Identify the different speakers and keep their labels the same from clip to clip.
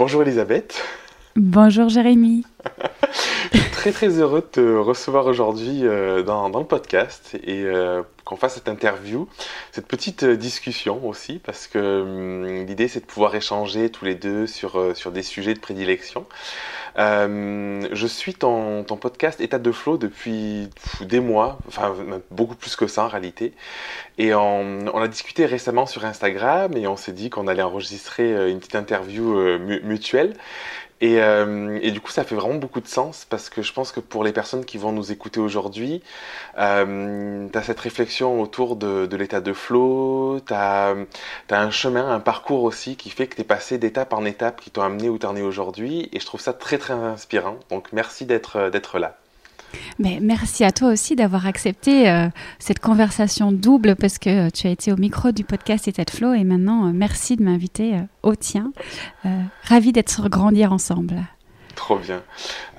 Speaker 1: Bonjour Elisabeth.
Speaker 2: Bonjour Jérémy.
Speaker 1: Très très heureux de te recevoir aujourd'hui euh, dans, le podcast et euh, qu'on fasse cette interview, cette petite euh, discussion aussi, parce que hum, l'idée c'est de pouvoir échanger tous les deux sur, sur des sujets de prédilection. je suis ton, ton, podcast État de Flow depuis des mois, enfin beaucoup plus que ça en réalité. Et on, on a discuté récemment sur Instagram et on s'est dit qu'on allait enregistrer une petite interview mutuelle. Euh, et, du coup, ça fait vraiment beaucoup de sens parce que je pense que pour les personnes qui vont nous écouter aujourd'hui, euh, tu cette réflexion autour de, l'état de flow, tu un chemin, un parcours aussi qui fait que tu es passé d'étape en étape qui t'ont amené où tu en es aujourd'hui. Et je trouve ça très très inspirant. Donc merci d'être là.
Speaker 2: Mais merci à toi aussi d'avoir accepté euh, cette conversation double parce que euh, tu as été au micro du podcast État de Flow et maintenant euh, merci de m'inviter au tien. ravi d'être sur Grandir ensemble.
Speaker 1: Trop bien.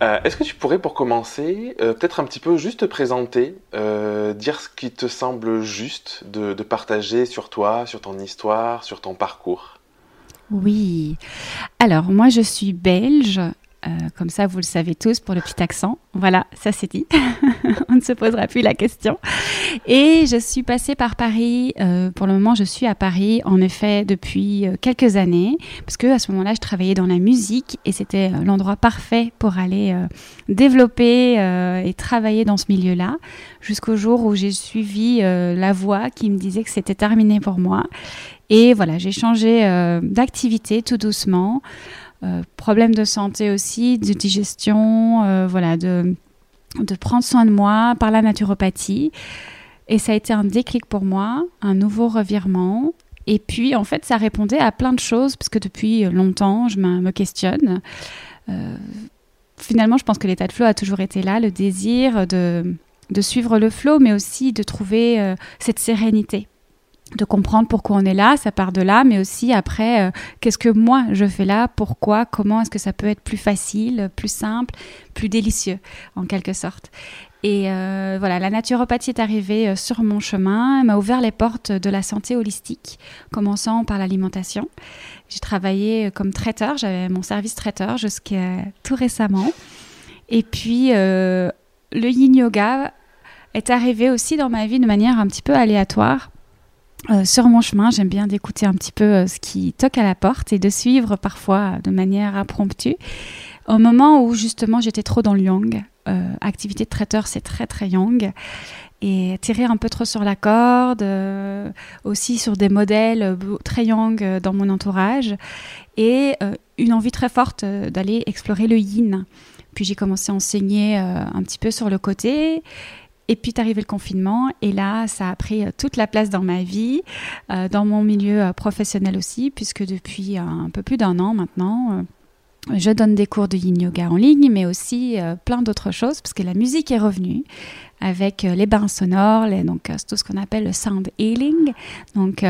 Speaker 1: Est-ce que tu pourrais pour commencer peut-être un petit peu juste te présenter, dire ce qui te semble juste de, de partager sur toi, sur ton histoire, sur ton parcours?
Speaker 2: Oui. Alors, moi, je suis belge. Euh, comme ça, vous le savez tous pour le petit accent. Voilà, ça c'est dit. On ne se posera plus la question. Et je suis passée par Paris. Euh, pour le moment, je suis à Paris, en effet, depuis euh, quelques années, parce que à ce moment-là, je travaillais dans la musique et c'était l'endroit parfait pour aller développer et travailler dans ce milieu-là, jusqu'au jour où j'ai suivi la voix qui me disait que c'était terminé pour moi. Et voilà, j'ai changé d'activité tout doucement. Euh, problèmes de santé aussi, de digestion, euh, voilà, de, prendre soin de moi par la naturopathie. Et ça a été un déclic pour moi, un nouveau revirement. Et puis, en fait, ça répondait à plein de choses, parce que depuis longtemps, je me, questionne. Euh, finalement, je pense que l'état de flow a toujours été là, le désir de, de suivre le flow, mais aussi de trouver cette sérénité de comprendre pourquoi on est là, ça part de là, mais aussi après, euh, qu'est-ce que moi je fais là, pourquoi, comment est-ce que ça peut être plus facile, plus simple, plus délicieux, en quelque sorte. Et euh, voilà, la naturopathie est arrivée euh, sur mon chemin, m'a ouvert les portes de la santé holistique, commençant par l'alimentation. J'ai travaillé comme traiteur, j'avais mon service traiteur jusqu'à tout récemment. Et puis, le yin yoga est arrivé aussi dans ma vie de manière un petit peu aléatoire euh, sur mon chemin, j'aime bien d'écouter un petit peu euh, ce qui toque à la porte et de suivre parfois de manière impromptue. Au moment où justement j'étais trop dans le yang, euh, activité de traiteur c'est très très yang, et tirer un peu trop sur la corde, aussi sur des modèles très yang dans mon entourage, et une envie très forte d'aller explorer le yin. Puis j'ai commencé à enseigner un petit peu sur le côté. Et puis, est arrivé le confinement, et là, ça a pris euh, toute la place dans ma vie, euh, dans mon milieu euh, professionnel aussi, puisque depuis un peu plus d'un an maintenant, je donne des cours de yin yoga en ligne, mais aussi plein d'autres choses, parce que la musique est revenue avec les bains sonores, donc tout ce qu'on appelle le sound healing, donc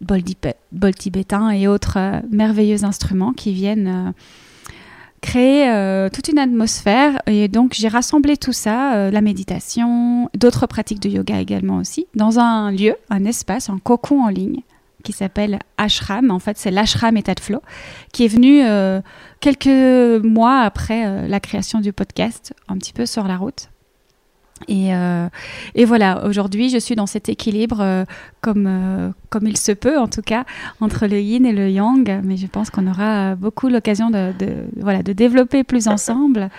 Speaker 2: bol, tibétain et autres merveilleux instruments qui viennent créer euh, toute une atmosphère. Et donc, j'ai rassemblé tout ça, euh, la méditation, d'autres pratiques de yoga également aussi, dans un lieu, un espace, un cocon en ligne qui s'appelle Ashram. En fait, c'est l'Ashram État de Flow, qui est venu euh, quelques mois après la création du podcast, un petit peu sur la route. Et, euh, et, voilà, aujourd'hui, je suis dans cet équilibre euh, comme, euh, comme il se peut, en tout cas, entre le yin et le yang. Mais je pense qu'on aura beaucoup l'occasion de, voilà, de développer plus ensemble.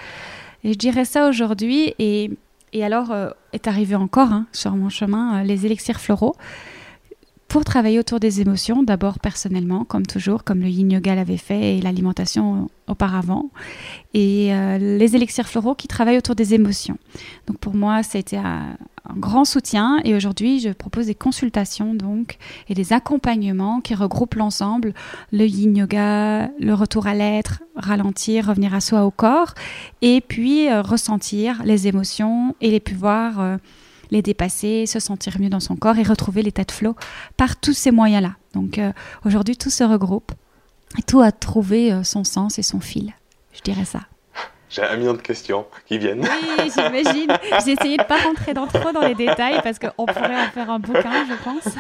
Speaker 2: Et je dirais ça aujourd'hui. Et, et alors, est arrivé encore hein, sur mon chemin les élixirs floraux pour travailler autour des émotions, d'abord personnellement, comme toujours, comme le yin yoga l'avait fait et l'alimentation auparavant, et euh, les élixirs floraux qui travaillent autour des émotions. Donc pour moi, ça a été un, grand soutien et aujourd'hui, je propose des consultations donc et des accompagnements qui regroupent l'ensemble, le yin yoga, le retour à l'être, ralentir, revenir à soi au corps, et puis euh, ressentir les émotions et les pouvoir euh, les dépasser, se sentir mieux dans son corps et retrouver l'état de flow par tous ces moyens-là. Donc euh, aujourd'hui, tout se regroupe et tout a trouvé euh, son sens et son fil. Je dirais ça.
Speaker 1: J'ai un million de questions qui viennent.
Speaker 2: Oui, j'imagine. J'ai essayé de ne pas rentrer dans trop dans les détails parce qu'on pourrait en faire un bouquin, je pense.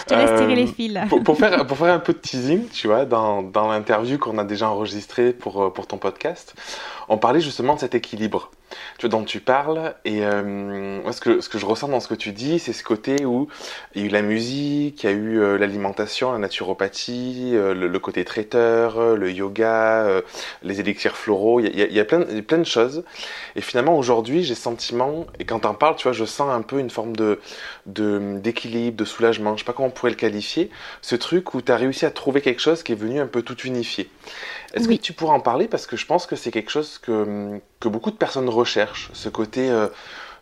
Speaker 2: Je te laisse tirer les euh, fils.
Speaker 1: Pour, faire, pour faire un peu de teasing, tu vois, dans, dans l'interview qu'on a déjà enregistrée pour, pour ton podcast, on parlait justement de cet équilibre tu dont tu parles. Et euh, ce, que, ce que je ressens dans ce que tu dis, c'est ce côté où il y a eu la musique, il y a eu euh, l'alimentation, la naturopathie, euh, le, côté traiteur, le yoga, les élixirs floraux. Il y a, il y a plein, de choses. Et finalement, aujourd'hui, j'ai sentiment, et quand t'en parles, tu vois, je sens un peu une forme d'équilibre, de, soulagement, je sais pas comment on pourrait le qualifier, ce truc où tu as réussi à trouver quelque chose qui est venu un peu tout unifier. Est-ce que tu pourrais en parler? Parce que je pense que c'est quelque chose que, que, beaucoup de personnes recherchent, ce côté euh,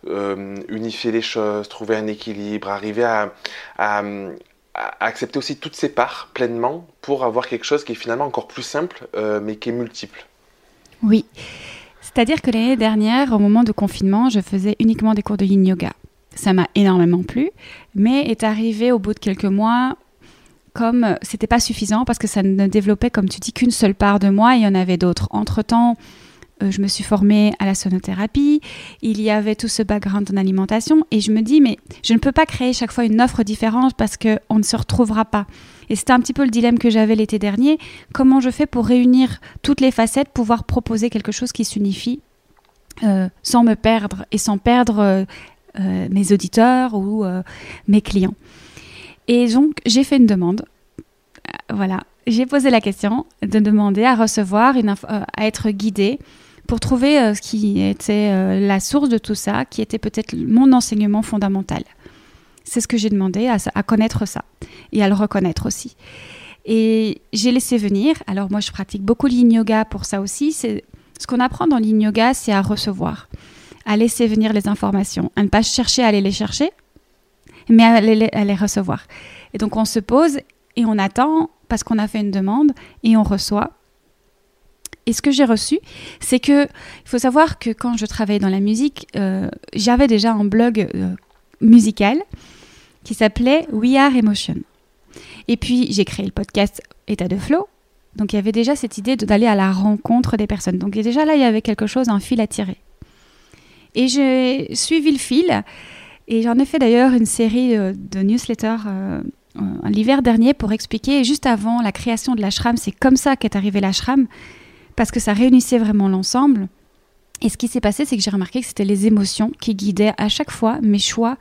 Speaker 1: euh, unifier les choses, trouver un équilibre, arriver à, à, accepter aussi toutes ses parts pleinement pour avoir quelque chose qui est finalement encore plus simple, euh, mais qui est multiple.
Speaker 2: Oui. C'est-à-dire que l'année dernière, au moment de confinement, je faisais uniquement des cours de yin yoga. Ça m'a énormément plu, mais est arrivé au bout de quelques mois comme euh, c'était pas suffisant parce que ça ne développait, comme tu dis, qu'une seule part de moi, il y en avait d'autres. Entre-temps, euh, je me suis formée à la sonothérapie, il y avait tout ce background en alimentation, et je me dis, mais je ne peux pas créer chaque fois une offre différente parce qu'on ne se retrouvera pas. Et c'était un petit peu le dilemme que j'avais l'été dernier. Comment je fais pour réunir toutes les facettes, pouvoir proposer quelque chose qui s'unifie euh, sans me perdre et sans perdre mes auditeurs ou mes clients? Et donc, j'ai fait une demande. Euh, voilà, j'ai posé la question de demander à recevoir, euh, à être guidée pour trouver euh, ce qui était la source de tout ça, qui était peut-être mon enseignement fondamental. C'est ce que j'ai demandé, à, connaître ça et à le reconnaître aussi. Et j'ai laissé venir. Alors moi, je pratique beaucoup l'yin yoga pour ça aussi. C'est ce qu'on apprend dans l'yin yoga, c'est à recevoir, à laisser venir les informations, à ne pas chercher à aller les chercher, mais à les, recevoir. Et donc on se pose et on attend parce qu'on a fait une demande et on reçoit. Et ce que j'ai reçu, c'est que il faut savoir que quand je travaillais dans la musique, euh, j'avais déjà un blog euh, musical qui s'appelait We Are Emotion. Et puis j'ai créé le podcast État de Flow. Donc il y avait déjà cette idée d'aller à la rencontre des personnes. Donc déjà là, il y avait quelque chose, un fil à tirer. Et j'ai suivi le fil et j'en ai fait d'ailleurs une série euh, de newsletters euh, l'hiver dernier pour expliquer, juste avant la création de l'ashram, c'est comme ça qu'est arrivé l'ashram, parce que ça réunissait vraiment l'ensemble. Et ce qui s'est passé, c'est que j'ai remarqué que c'était les émotions qui guidaient à chaque fois mes choix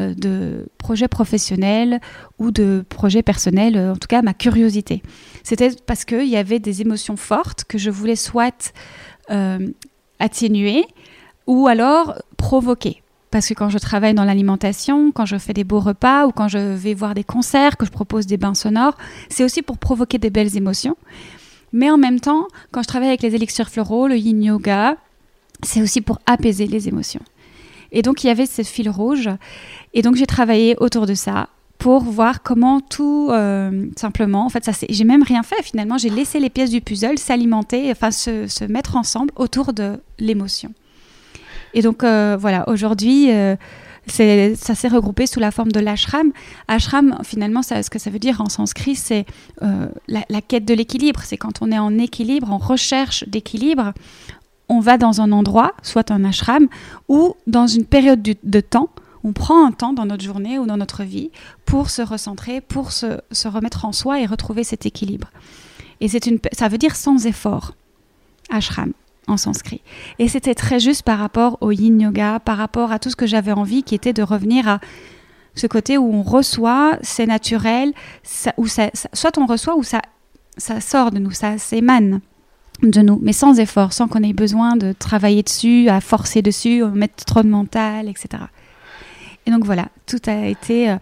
Speaker 2: euh, de projets professionnels ou de projets personnels, en tout cas ma curiosité. C'était parce qu'il y avait des émotions fortes que je voulais soit atténuer ou alors provoquer. Parce que quand je travaille dans l'alimentation, quand je fais des beaux repas ou quand je vais voir des concerts, que je propose des bains sonores, c'est aussi pour provoquer des belles émotions. Mais en même temps, quand je travaille avec les élixirs floraux, le yin yoga, c'est aussi pour apaiser les émotions. Et donc il y avait ce fil rouge. Et donc j'ai travaillé autour de ça pour voir comment tout euh, simplement, en fait, ça j'ai même rien fait finalement. J'ai laissé les pièces du puzzle s'alimenter, enfin se mettre ensemble autour de l'émotion. Et donc euh, voilà, aujourd'hui, euh, ça s'est regroupé sous la forme de l'ashram. Ashram, finalement, ce que ça veut dire en sanskrit, c'est euh, la, quête de l'équilibre. C'est quand on est en équilibre, en recherche d'équilibre, on va dans un endroit, soit un ashram, ou dans une période de, temps, on prend un temps dans notre journée ou dans notre vie pour se recentrer, pour se, remettre en soi et retrouver cet équilibre. Et une, ça veut dire sans effort, ashram en sanskrit. Et c'était très juste par rapport au yin yoga, par rapport à tout ce que j'avais envie, qui était de revenir à ce côté où on reçoit, c'est naturel, où ça, soit on reçoit ou ça, ça sort de nous, ça s'émane de nous, mais sans effort, sans qu'on ait besoin de travailler dessus, à forcer dessus, mettre trop de mental, etc. Et donc voilà, tout a été... Euh,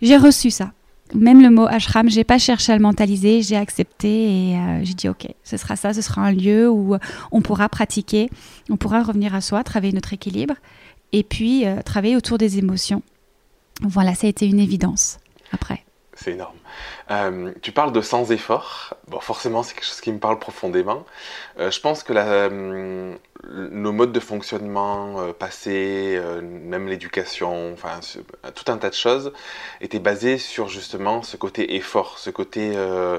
Speaker 2: j'ai reçu ça même le mot ashram, j'ai pas cherché à le mentaliser, j'ai accepté et euh, j'ai dit ok, ce sera ça, ce sera un lieu où on pourra pratiquer, on pourra revenir à soi, travailler notre équilibre et puis euh, travailler autour des émotions. Voilà, ça a été une évidence après.
Speaker 1: C'est énorme. Euh, tu parles de sans effort. Bon, forcément, c'est quelque chose qui me parle profondément. je pense que la, nos modes de fonctionnement euh, passés, euh, même l'éducation, enfin tout un tas de choses, étaient basés sur justement ce côté effort, ce côté euh,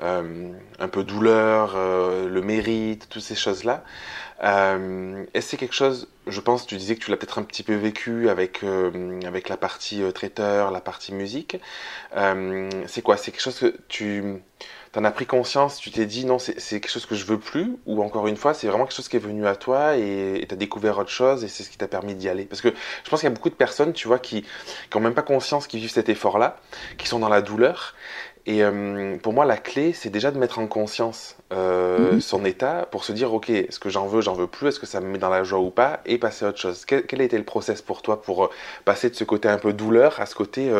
Speaker 1: un peu douleur, le mérite, toutes ces choses-là. Est-ce que c'est quelque chose, je pense, tu disais que tu l'as peut-être un petit peu vécu avec, avec la partie traiteur, la partie musique. c'est quoi? C'est quelque chose que tu t'en as pris conscience, tu t'es dit non, c'est quelque chose que je veux plus, ou encore une fois, c'est vraiment quelque chose qui est venu à toi et tu as découvert autre chose et c'est ce qui t'a permis d'y aller? Parce que je pense qu'il y a beaucoup de personnes, tu vois, qui n'ont même pas conscience qu'ils vivent cet effort-là, qui sont dans la douleur. Et euh, pour moi, la clé, c'est déjà de mettre en conscience euh, mhm. son état pour se dire, ok, est-ce que j'en veux, j'en veux plus, est-ce que ça me met dans la joie ou pas, et passer à autre chose. Quel, quel a été le process pour toi pour euh, passer de ce côté un peu douleur à ce côté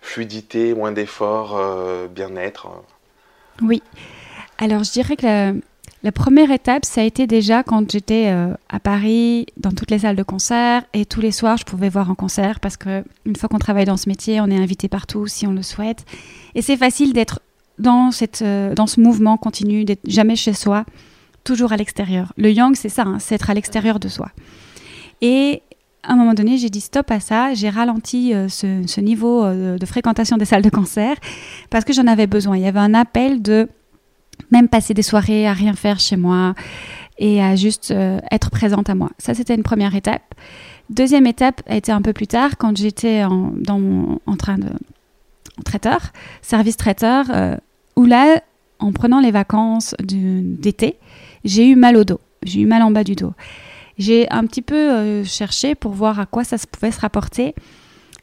Speaker 1: fluidité, moins d'effort, bien-être
Speaker 2: oui. Alors, je dirais que la, première étape, ça a été déjà quand j'étais euh, à Paris, dans toutes les salles de concert, et tous les soirs, je pouvais voir un concert parce que une fois qu'on travaille dans ce métier, on est invité partout si on le souhaite. Et c'est facile d'être dans, cette, euh, dans ce mouvement continu, d'être jamais chez soi, toujours à l'extérieur. Le yang, c'est ça, hein, c'est être à l'extérieur de soi. Et à un moment donné, j'ai dit stop à ça, j'ai ralenti euh, ce, niveau euh, de fréquentation des salles de concert parce que j'en avais besoin. Il y avait un appel de même passer des soirées à rien faire chez moi et à juste être présente à moi. Ça, c'était une première étape. Deuxième étape a été un peu plus tard quand j'étais en, train de traiteur, service traiteur, où là, en prenant les vacances d'été, j'ai eu mal au dos. J'ai eu mal en bas du dos. J'ai un petit peu euh, cherché pour voir à quoi ça pouvait se rapporter.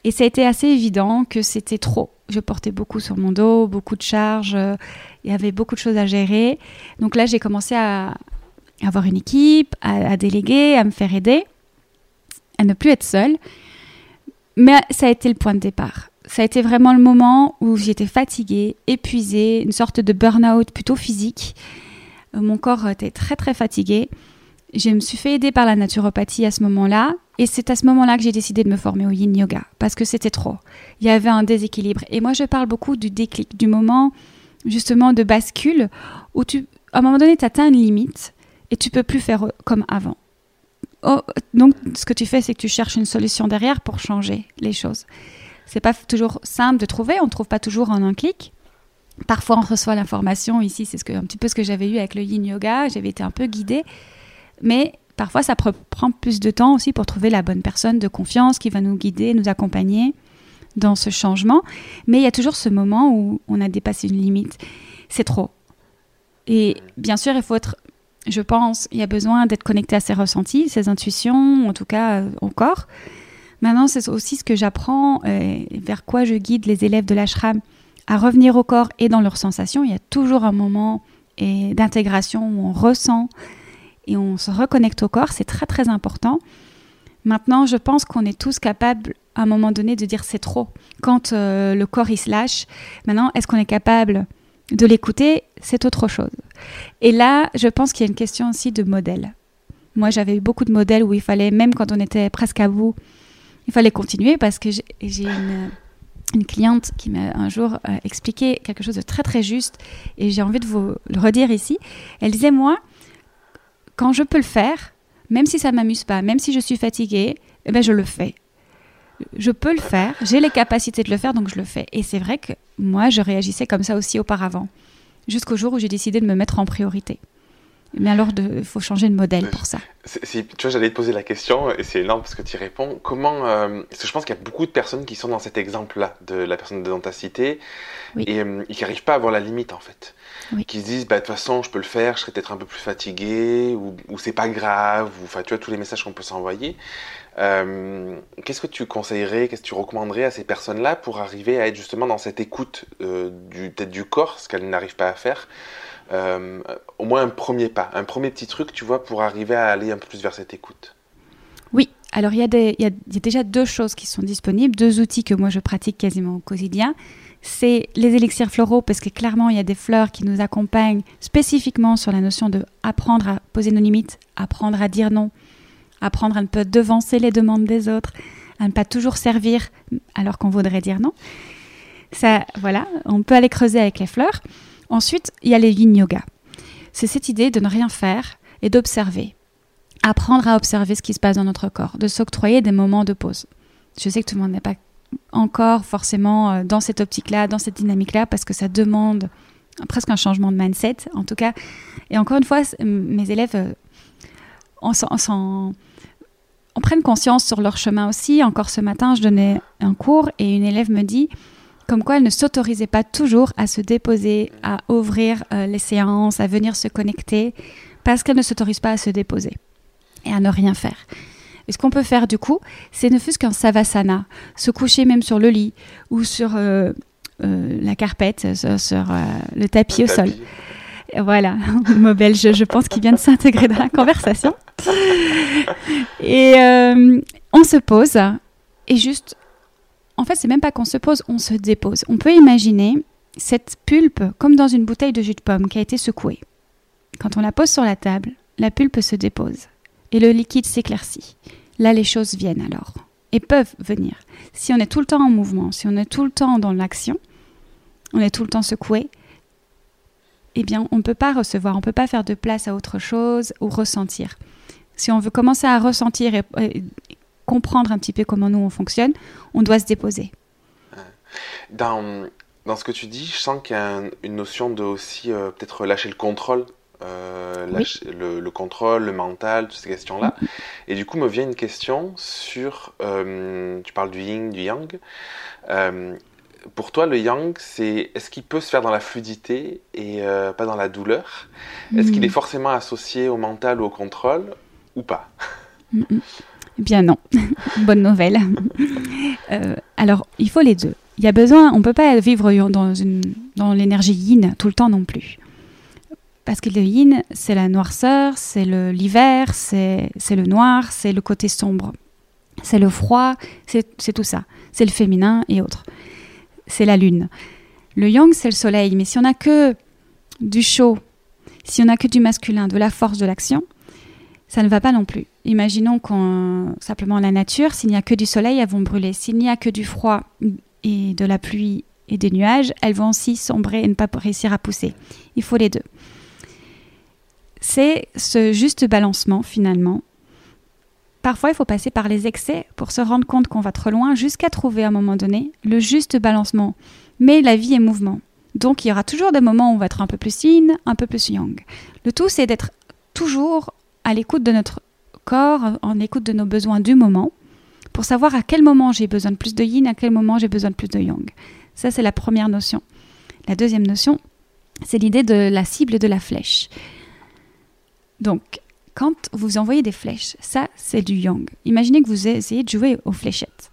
Speaker 2: Et ça a été assez évident que c'était trop. Je portais beaucoup sur mon dos, beaucoup de charges, euh, il y avait beaucoup de choses à gérer. Donc là, j'ai commencé à avoir une équipe, à, déléguer, à me faire aider, à ne plus être seule. Mais ça a été le point de départ. Ça a été vraiment le moment où j'étais fatiguée, épuisée, une sorte de burn-out plutôt physique. Euh, mon corps était très très fatigué je me suis fait aider par la naturopathie à ce moment-là. Et c'est à ce moment-là que j'ai décidé de me former au yin yoga, parce que c'était trop. Il y avait un déséquilibre. Et moi, je parle beaucoup du déclic, du moment justement de bascule, où tu, à un moment donné, tu atteins une limite et tu peux plus faire comme avant. Oh, donc, ce que tu fais, c'est que tu cherches une solution derrière pour changer les choses. C'est pas toujours simple de trouver, on ne trouve pas toujours en un clic. Parfois, on reçoit l'information. Ici, c'est ce que, un petit peu ce que j'avais eu avec le yin yoga. J'avais été un peu guidée. Mais parfois, ça prend plus de temps aussi pour trouver la bonne personne de confiance qui va nous guider, nous accompagner dans ce changement. Mais il y a toujours ce moment où on a dépassé une limite. C'est trop. Et bien sûr, il faut être, je pense, il y a besoin d'être connecté à ses ressentis, ses intuitions, en tout cas euh, au corps. Maintenant, c'est aussi ce que j'apprends, euh, vers quoi je guide les élèves de l'ashram, à revenir au corps et dans leurs sensations. Il y a toujours un moment d'intégration où on ressent et on se reconnecte au corps, c'est très très important. Maintenant, je pense qu'on est tous capables à un moment donné de dire c'est trop. Quand euh, le corps il se lâche, maintenant, est-ce qu'on est capable de l'écouter? C'est autre chose. Et là, je pense qu'il y a une question aussi de modèle. Moi, j'avais eu beaucoup de modèles où il fallait, même quand on était presque à bout, il fallait continuer parce que j'ai une, cliente qui m'a un jour euh, expliqué quelque chose de très très juste et j'ai envie de vous le redire ici. Elle disait, moi, quand je peux le faire, même si ça m'amuse pas, même si je suis fatiguée, eh ben je le fais. Je peux le faire, j'ai les capacités de le faire, donc je le fais. Et c'est vrai que moi, je réagissais comme ça aussi auparavant, jusqu'au jour où j'ai décidé de me mettre en priorité. Mais alors, il faut changer de modèle pour ça.
Speaker 1: tu vois, j'allais te poser la question, et c'est énorme parce que tu y réponds. Comment. Euh, parce que je pense qu'il y a beaucoup de personnes qui sont dans cet exemple-là, de la personne de ta cité, et euh, qui n'arrivent pas à voir la limite, en fait qui se disent bah, de toute façon je peux le faire, je serai peut-être un peu plus fatigué ou, ou c'est pas grave, ou enfin tu vois tous les messages qu'on peut s'envoyer. Euh, qu'est-ce que tu conseillerais, qu'est-ce que tu recommanderais à ces personnes-là pour arriver à être justement dans cette écoute du peut-être du corps, ce qu'elles n'arrivent pas à faire euh, Au moins un premier pas, un premier petit truc, tu vois, pour arriver à aller un peu plus vers cette écoute.
Speaker 2: Oui, alors il y, y a déjà deux choses qui sont disponibles, deux outils que moi je pratique quasiment au quotidien c'est les élixirs floraux parce que clairement il y a des fleurs qui nous accompagnent spécifiquement sur la notion de apprendre à poser nos limites, apprendre à dire non, apprendre à ne pas devancer les demandes des autres, à ne pas toujours servir alors qu'on voudrait dire non. Ça, voilà, on peut aller creuser avec les fleurs. Ensuite, il y a les yin yoga. C'est cette idée de ne rien faire et d'observer. Apprendre à observer ce qui se passe dans notre corps, de s'octroyer des moments de pause. Je sais que tout le monde n'est pas encore forcément euh, dans cette optique-là, dans cette dynamique-là, parce que ça demande presque un changement de mindset, en tout cas. Et encore une fois, mes élèves on, on, on prenne conscience sur leur chemin aussi. Encore ce matin, je donnais un cours et une élève me dit comme quoi elle ne s'autorisait pas toujours à se déposer, à ouvrir euh, les séances, à venir se connecter, parce qu'elle ne s'autorise pas à se déposer et à ne rien faire. Et ce qu'on peut faire du coup, c'est ne fût-ce qu'un savasana, se coucher même sur le lit ou sur euh, euh, la carpette, sur, le tapis au sol. Voilà, mot belge, je pense qu'il vient de s'intégrer dans la conversation. Et on se pose et juste en fait, c'est même pas qu'on se pose, on se dépose. On peut imaginer cette pulpe comme dans une bouteille de jus de pomme qui a été secouée. Quand on la pose sur la table, la pulpe se dépose et le liquide s'éclaircit. Là, les choses viennent alors et peuvent venir. Si on est tout le temps en mouvement, si on est tout le temps dans l'action, on est tout le temps secoué, eh bien, on ne peut pas recevoir, on ne peut pas faire de place à autre chose ou ressentir. Si on veut commencer à ressentir et, comprendre un petit peu comment nous on fonctionne, on doit se déposer.
Speaker 1: Dans, dans ce que tu dis, je sens qu'il y a une notion de aussi euh, peut-être lâcher le contrôle. Euh, le, contrôle, le mental, toutes ces questions-là. Et du coup, me vient une question sur, euh, tu parles du yin, du yang. pour toi, le yang, c'est est-ce qu'il peut se faire dans la fluidité et pas dans la douleur? Est-ce qu'il est hmm. forcément associé au mental ou au contrôle ou pas?
Speaker 2: Eh bien non, bonne nouvelle. Euh, alors, il faut les deux. Il y a besoin, on ne peut pas vivre dans, dans l'énergie yin tout le temps non plus. Parce que le yin, c'est la noirceur, c'est l'hiver, c'est le noir, c'est le côté sombre. C'est le froid, c'est tout ça. C'est le féminin et autres. C'est la lune. Le yang, c'est le soleil. Mais si on n'a que du chaud, si on n'a que du masculin, de la force, de l'action, ça ne va pas non plus. Imaginons qu'on simplement la nature, s'il n'y a que du soleil, elles vont brûler. S'il n'y a que du froid et de la pluie et des nuages, elles vont aussi sombrer et ne pas réussir à pousser. Il faut les deux. C'est ce juste balancement finalement. Parfois, il faut passer par les excès pour se rendre compte qu'on va trop loin jusqu'à trouver à un moment donné le juste balancement. Mais la vie est mouvement. Donc il y aura toujours des moments où on va être un peu plus yin, un peu plus yang. Le tout, c'est d'être toujours à l'écoute de notre corps, en écoute de nos besoins du moment, pour savoir à quel moment j'ai besoin de plus de yin, à quel moment j'ai besoin de plus de yang. Ça, c'est la première notion. La deuxième notion, c'est l'idée de la cible de la flèche. Donc, quand vous envoyez des flèches, ça, c'est du yang. Imaginez que vous essayez de jouer aux fléchettes.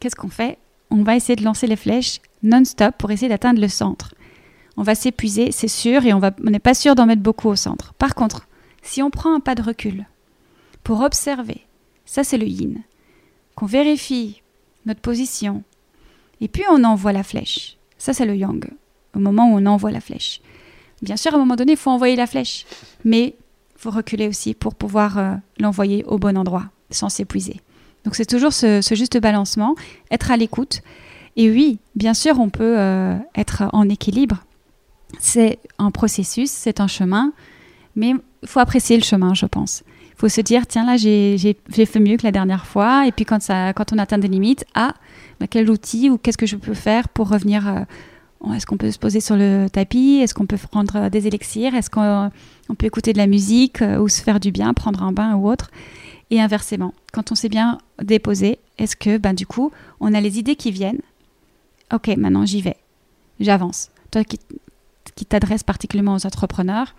Speaker 2: Qu'est-ce qu'on fait? On va essayer de lancer les flèches non-stop pour essayer d'atteindre le centre. On va s'épuiser, c'est sûr, et on n'est pas sûr d'en mettre beaucoup au centre. Par contre, si on prend un pas de recul pour observer, ça c'est le yin, qu'on vérifie notre position, et puis on envoie la flèche, ça c'est le yang, au moment où on envoie la flèche. Bien sûr, à un moment donné, il faut envoyer la flèche, mais il faut reculer aussi pour pouvoir euh, l'envoyer au bon endroit, sans s'épuiser. Donc c'est toujours ce, juste balancement, être à l'écoute. Et oui, bien sûr, on peut euh, être en équilibre. C'est un processus, c'est un chemin, mais faut apprécier le chemin, je pense. Il faut se dire, tiens, là, j'ai fait mieux que la dernière fois. Et puis, quand, ça, quand on atteint des limites, ah, bah, quel outil ou qu'est-ce que je peux faire pour revenir euh, Est-ce qu'on peut se poser sur le tapis? Est-ce qu'on peut prendre des élixirs? Est-ce qu'on peut écouter de la musique euh, ou se faire du bien, prendre un bain ou autre? Et inversement, quand on s'est bien déposé, est-ce que, ben, du coup, on a les idées qui viennent? Ok, maintenant j'y vais. J'avance. Toi qui, qui t'adresses particulièrement aux entrepreneurs,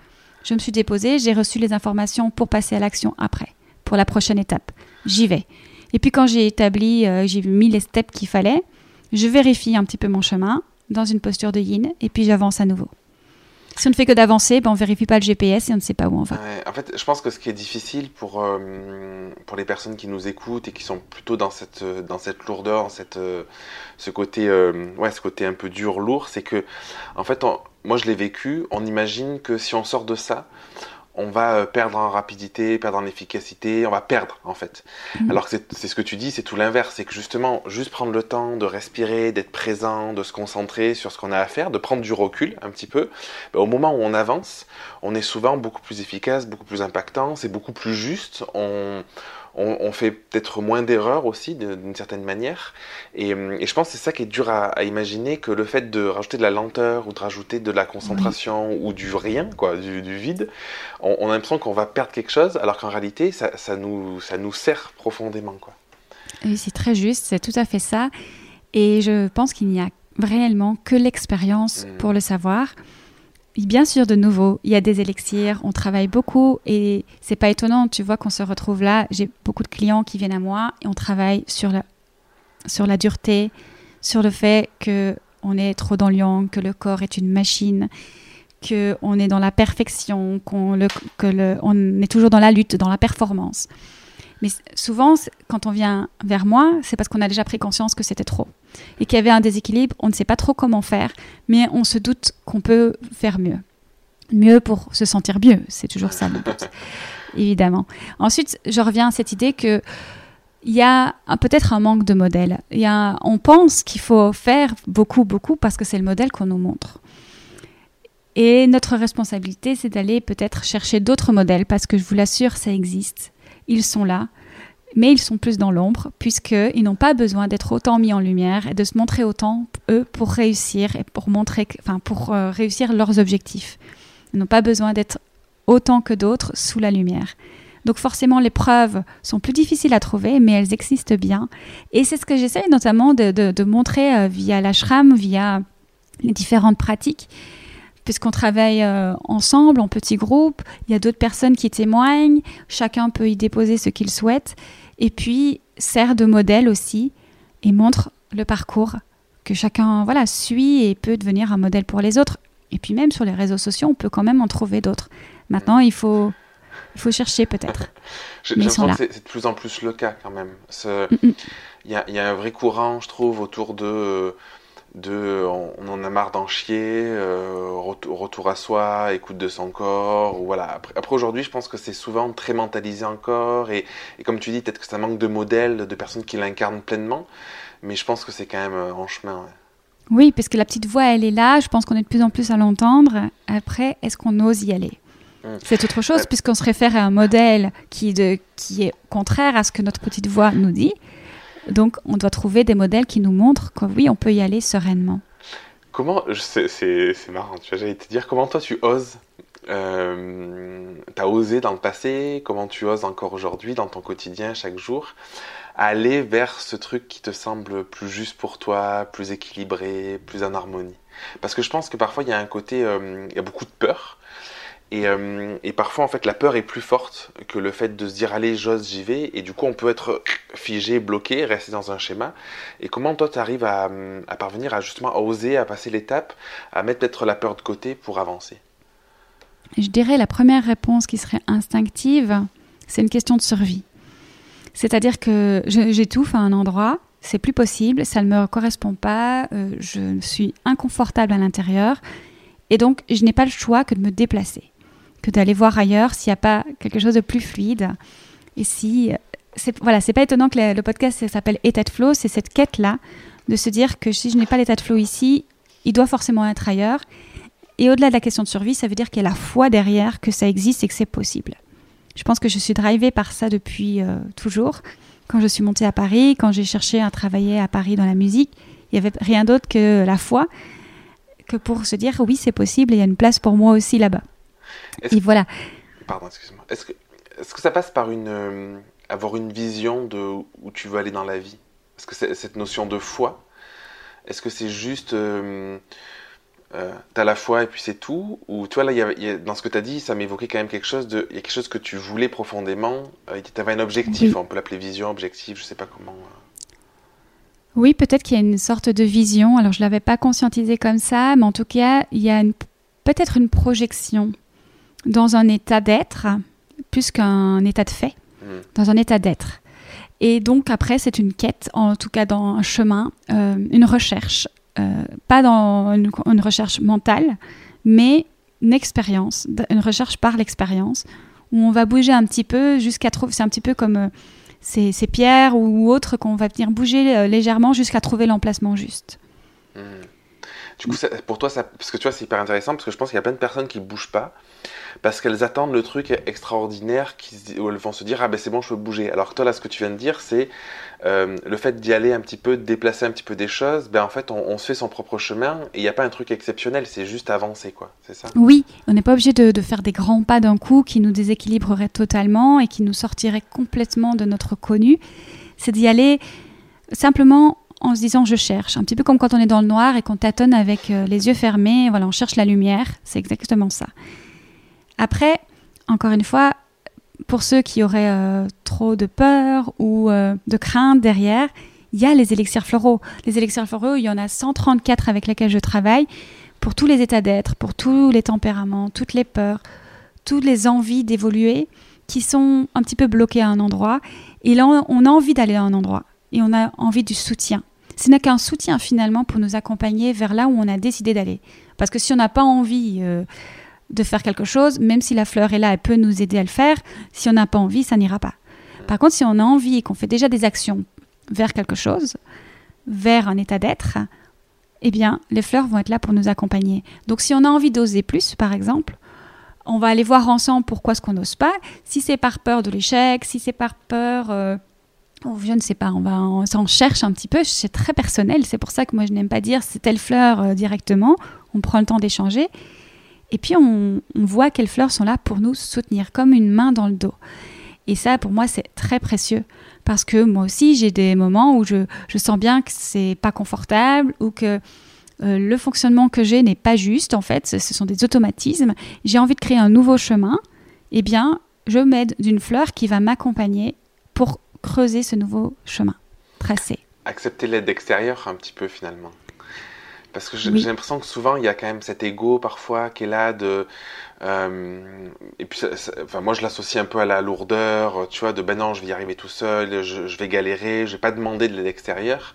Speaker 2: je me suis déposée, j'ai reçu les informations pour passer à l'action après, pour la prochaine étape. J'y vais. Et puis quand j'ai établi, euh, j'ai mis les steps qu'il fallait, je vérifie un petit peu mon chemin dans une posture de yin et puis j'avance à nouveau. Si on ne fait que d'avancer, ben on vérifie pas le GPS et on ne sait pas où on va.
Speaker 1: en fait, je pense que ce qui est difficile pour, euh, pour les personnes qui nous écoutent et qui sont plutôt dans cette, dans cette lourdeur, cette, euh, ce, côté, ouais, ce côté un peu dur, lourd, c'est que, en fait, moi je l'ai vécu, on imagine que si on sort de ça, on va euh, perdre en rapidité, perdre en efficacité, on va perdre en fait. Mhm. Alors que c'est ce que tu dis, c'est tout l'inverse, c'est que justement, juste prendre le temps de respirer, d'être présent, de se concentrer sur ce qu'on a à faire, de prendre du recul un petit peu, ben, au moment où on avance, on est souvent beaucoup plus efficace, beaucoup plus impactant, c'est beaucoup plus juste, on, on, fait peut-être moins d'erreurs aussi d'une certaine manière. Et, je pense que c'est ça qui est dur à, imaginer, que le fait de rajouter de la lenteur ou de rajouter de la concentration ou du rien, quoi, du, vide, on, a l'impression qu'on va perdre quelque chose, alors qu'en réalité, ça, nous, ça nous sert profondément. Quoi.
Speaker 2: Oui, c'est très juste, c'est tout à fait ça. Et je pense qu'il n'y a réellement que l'expérience mmh. pour le savoir. Bien sûr, de nouveau, il y a des élixirs, on travaille beaucoup et c'est pas étonnant, tu vois, qu'on se retrouve là. J'ai beaucoup de clients qui viennent à moi et on travaille sur la, sur la dureté, sur le fait que on est trop dans le que le corps est une machine, que on est dans la perfection, qu'on le, que le, on est toujours dans la lutte, dans la performance. Mais souvent, quand on vient vers moi, c'est parce qu'on a déjà pris conscience que c'était trop et qu'il y avait un déséquilibre. On ne sait pas trop comment faire, mais on se doute qu'on peut faire mieux. Mieux pour se sentir mieux, c'est toujours ça le but, évidemment. Ensuite, je reviens à cette idée que il y a peut-être un manque de modèle. Il y a, on pense qu'il faut faire beaucoup, beaucoup parce que c'est le modèle qu'on nous montre. Et notre responsabilité, c'est d'aller peut-être chercher d'autres modèles parce que je vous l'assure, ça existe ils sont là, mais ils sont plus dans l'ombre, puisqu'ils n'ont pas besoin d'être autant mis en lumière et de se montrer autant, eux, pour réussir et pour, montrer, enfin, pour euh, réussir leurs objectifs. Ils n'ont pas besoin d'être autant que d'autres sous la lumière. Donc forcément, les preuves sont plus difficiles à trouver, mais elles existent bien. Et c'est ce que j'essaie notamment de, montrer euh, via l'ashram, via les différentes pratiques puisqu'on travaille euh, ensemble, en petits groupes. Il y a d'autres personnes qui témoignent. Chacun peut y déposer ce qu'il souhaite. Et puis, sert de modèle aussi et montre le parcours que chacun voilà, suit et peut devenir un modèle pour les autres. Et puis même sur les réseaux sociaux, on peut quand même en trouver d'autres. Maintenant, il faut, il faut chercher peut-être.
Speaker 1: J'ai l'impression que c'est de plus en plus le cas quand même. Il y, a, y, a un vrai courant, je trouve, autour de de on, en a marre d'en chier, euh, retour, à soi, écoute de son corps. Ou voilà. Après, aujourd'hui, je pense que c'est souvent très mentalisé encore. Et, comme tu dis, peut-être que ça manque de modèles, de personnes qui l'incarnent pleinement. Mais je pense que c'est quand même euh, en chemin.
Speaker 2: Oui, parce que la petite voix, elle est là. Je pense qu'on est de plus en plus à l'entendre. Après, est-ce qu'on ose y aller? Mmh. C'est autre chose, puisqu'on se réfère à un modèle qui, de, qui est contraire à ce que notre petite voix nous dit. Donc, on doit trouver des modèles qui nous montrent que oui, on peut y aller sereinement.
Speaker 1: Comment, c'est marrant, j'allais te dire, comment toi tu oses euh, Tu as osé dans le passé, comment tu oses encore aujourd'hui, dans ton quotidien, chaque jour, aller vers ce truc qui te semble plus juste pour toi, plus équilibré, plus en harmonie? Parce que je pense que parfois il y a un côté, euh, il y a beaucoup de peur, euh, et, parfois, en fait, la peur est plus forte que le fait de se dire allez, j'ose, j'y vais. Et du coup, on peut être figé, bloqué, rester dans un schéma. Et comment toi, tu arrives à, parvenir à justement oser, à passer l'étape, à mettre peut-être la peur de côté pour avancer?
Speaker 2: Je dirais la première réponse qui serait instinctive, c'est une question de survie. C'est-à-dire que j'étouffe à un endroit, c'est plus possible, ça ne me correspond pas, euh, je suis inconfortable à l'intérieur. Et donc, je n'ai pas le choix que de me déplacer que d'aller voir ailleurs s'il n'y a pas quelque chose de plus fluide. Et si. Voilà, c'est pas étonnant que le, podcast s'appelle État de flow, c'est cette quête-là de se dire que si je n'ai pas l'état de flow ici, il doit forcément être ailleurs. Et au-delà de la question de survie, ça veut dire qu'il y a la foi derrière, que ça existe et que c'est possible. Je pense que je suis drivée par ça depuis euh, toujours. Quand je suis montée à Paris, quand j'ai cherché à travailler à Paris dans la musique, il n'y avait rien d'autre que la foi, que pour se dire oui, c'est possible et il y a une place pour moi aussi là-bas. Et voilà.
Speaker 1: Pardon, excuse-moi. Est-ce que, est que ça passe par une, euh, avoir une vision de où tu veux aller dans la vie? Est-ce que cette notion de foi, est-ce que c'est juste. Euh, euh, t'as la foi et puis c'est tout? Ou tu vois, là, y a, dans ce que tu as dit, ça m'évoquait quand même quelque chose de. Il y a quelque chose que tu voulais profondément. tu avais un objectif, on peut l'appeler vision, objectif, je sais pas comment.
Speaker 2: Oui, peut-être qu'il y a une sorte de vision. Alors, je ne l'avais pas conscientisé comme ça, mais en tout cas, il y a peut-être une projection dans un état d'être plus qu'un état de fait, hmm. dans un état d'être. Et donc après, c'est une quête, en tout cas dans un chemin, euh, une recherche, euh, pas dans une, recherche mentale, mais une expérience, une recherche par l'expérience, où on va bouger un petit peu jusqu'à trouver, c'est un petit peu comme euh, ces, pierres ou autres qu'on va venir bouger légèrement jusqu'à trouver l'emplacement juste. Hmm.
Speaker 1: Du coup, pour toi, ça, parce que tu vois, c'est hyper intéressant parce que je pense qu'il y a plein de personnes qui bougent pas parce qu'elles attendent le truc extraordinaire où elles vont se dire ah ben c'est bon, je peux bouger. Alors toi là, ce que tu viens de dire, c'est euh, le fait d'y aller un petit peu, de déplacer un petit peu des choses. Ben en fait, on, se fait son propre chemin et il n'y a pas un truc exceptionnel, c'est juste avancer quoi. C'est ça?
Speaker 2: Oui, on n'est pas obligé de, de, faire des grands pas d'un coup qui nous déséquilibreraient totalement et qui nous sortiraient complètement de notre connu. C'est d'y aller simplement en se disant je cherche. Un petit peu comme quand on est dans le noir et qu'on tâtonne avec euh, les yeux fermés, voilà, on cherche la lumière, c'est exactement ça. Après, encore une fois, pour ceux qui auraient euh, trop de peur ou euh, de crainte derrière, il y a les élixirs floraux. Les élixirs floraux, il y en a 134 avec lesquels je travaille pour tous les états d'être, pour tous les tempéraments, toutes les peurs, toutes les envies d'évoluer qui sont un petit peu bloquées à un endroit. Et là, on a envie d'aller à un endroit et on a envie du soutien. Ce n'est qu'un soutien finalement pour nous accompagner vers là où on a décidé d'aller. Parce que si on n'a pas envie euh, de faire quelque chose, même si la fleur est là, elle peut nous aider à le faire. Si on n'a pas envie, ça n'ira pas. Par contre, si on a envie et qu'on fait déjà des actions vers quelque chose, vers un état d'être, eh bien, les fleurs vont être là pour nous accompagner. Donc, si on a envie d'oser plus, par exemple, on va aller voir ensemble pourquoi ce qu'on n'ose pas. Si c'est par peur de l'échec, si c'est par peur euh, je ne sais pas, on va on s'en cherche un petit peu, c'est très personnel, c'est pour ça que moi je n'aime pas dire c'est telle fleur euh, directement, on prend le temps d'échanger, et puis on, voit quelles fleurs sont là pour nous soutenir, comme une main dans le dos. Et ça, pour moi, c'est très précieux, parce que moi aussi, j'ai des moments où je, sens bien que c'est pas confortable, ou que euh, le fonctionnement que j'ai n'est pas juste, en fait, ce, sont des automatismes, j'ai envie de créer un nouveau chemin, eh bien, je m'aide d'une fleur qui va m'accompagner pour creuser ce nouveau chemin tracé.
Speaker 1: Accepter l'aide extérieure un petit peu finalement. Parce que j'ai l'impression que souvent il y a quand même cet ego parfois qui est là de. Euh, et puis, enfin, moi je l'associe un peu à la lourdeur, tu vois, de ben non, je vais y arriver tout seul, je, vais galérer, je vais pas demander de l'aide extérieure.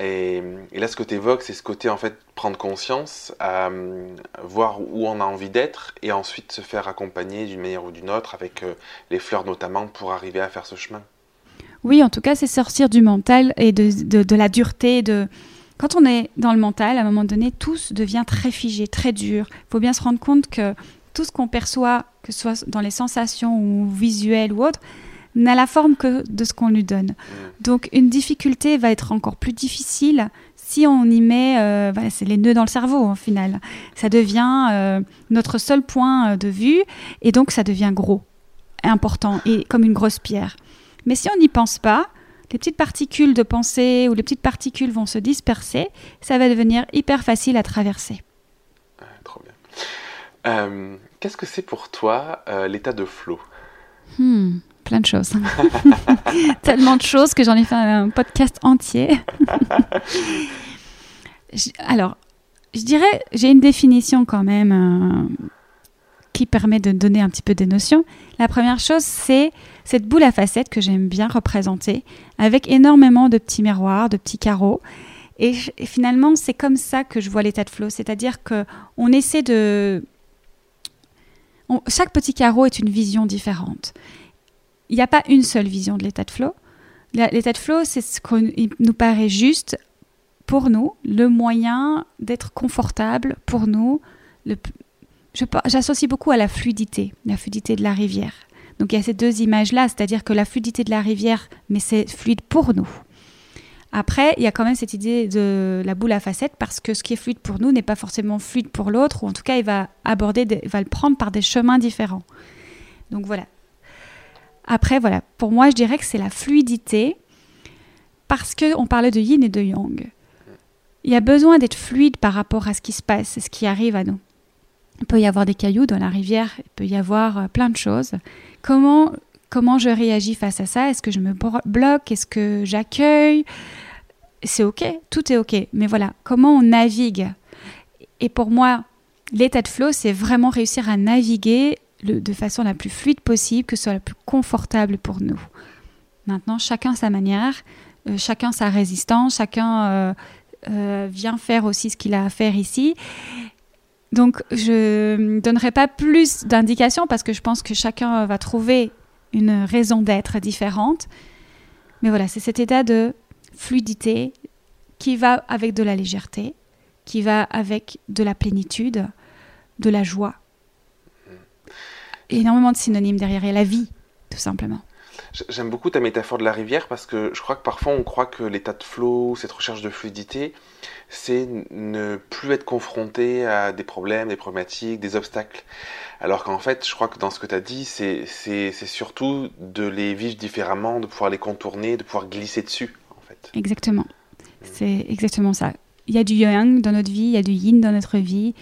Speaker 1: Et, là, ce que tu évoques, c'est ce côté en fait prendre conscience, euh, voir où on a envie d'être, et ensuite se faire accompagner d'une manière ou d'une autre, avec euh, les fleurs notamment, pour arriver à faire ce chemin.
Speaker 2: Oui, en tout cas, c'est sortir du mental et de, la dureté. De... Quand on est dans le mental, à un moment donné, tout devient très figé, très dur. Il faut bien se rendre compte que tout ce qu'on perçoit, que ce soit dans les sensations ou visuelles ou autres, n'a la forme que de ce qu'on lui donne. Donc une difficulté va être encore plus difficile si on y met, euh, c'est les nœuds dans le cerveau au final. Ça devient euh, notre seul point de vue et donc ça devient gros, important et comme une grosse pierre. Mais si on n'y pense pas, les petites particules de pensée ou les petites particules vont se disperser, ça va devenir hyper facile à traverser.
Speaker 1: Ah, trop bien. Euh, qu'est-ce que c'est pour toi euh, l'état de flow?
Speaker 2: Hmm, Plein de choses. Tellement de choses que j'en ai fait un podcast entier. Alors, je dirais, j'ai une définition quand même euh, qui permet de donner un petit peu des notions. La première chose, c'est cette boule à facettes que j'aime bien représenter, avec énormément de petits miroirs, de petits carreaux. Et, finalement, c'est comme ça que je vois l'état de flow, c'est-à-dire que on essaie de... chaque petit carreau est une vision différente. Il n'y a pas une seule vision de l'état de flow. L'état de flow, c'est ce qui nous paraît juste pour nous, le moyen d'être confortable pour nous, j'associe beaucoup à la fluidité, la fluidité de la rivière. Donc il y a ces deux images-là, c'est-à-dire que la fluidité de la rivière, mais c'est fluide pour nous. Après, il y a quand même cette idée de la boule à facettes parce que ce qui est fluide pour nous n'est pas forcément fluide pour l'autre, ou en tout cas, il va aborder, va le prendre par des chemins différents. Donc voilà. Après, voilà, pour moi, je dirais que c'est la fluidité parce qu'on parlait de yin et de yang. Il y a besoin d'être fluide par rapport à ce qui se passe, ce qui arrive à nous. Il peut y avoir des cailloux dans la rivière, il peut y avoir euh, plein de choses. Comment, comment je réagis face à ça? Est-ce que je me bloque? Est-ce que j'accueille? C'est OK, tout est OK. Mais voilà, comment on navigue? Et pour moi, l'état de flow, c'est vraiment réussir à naviguer de façon la plus fluide possible, que ce soit la plus confortable pour nous. Maintenant, chacun sa manière, euh, chacun sa résistance, chacun euh, vient faire aussi ce qu'il a à faire ici. Donc, je ne donnerai pas plus d'indications parce que je pense que chacun va trouver une raison d'être différente. Mais voilà, c'est cet état de fluidité qui va avec de la légèreté, qui va avec de la plénitude, de la joie. Énormément de synonymes derrière, la vie, tout simplement.
Speaker 1: J'aime beaucoup ta métaphore de la rivière parce que je crois que parfois on croit que l'état de flow, cette recherche de fluidité, c'est ne plus être confronté à des problèmes, des problématiques, des obstacles. Alors qu'en fait, je crois que dans ce que tu as dit, c'est surtout de les vivre différemment, de pouvoir les contourner, de pouvoir glisser dessus. En fait.
Speaker 2: Exactement. C'est exactement ça. Il y a du yang dans notre vie, il y a du yin dans notre vie.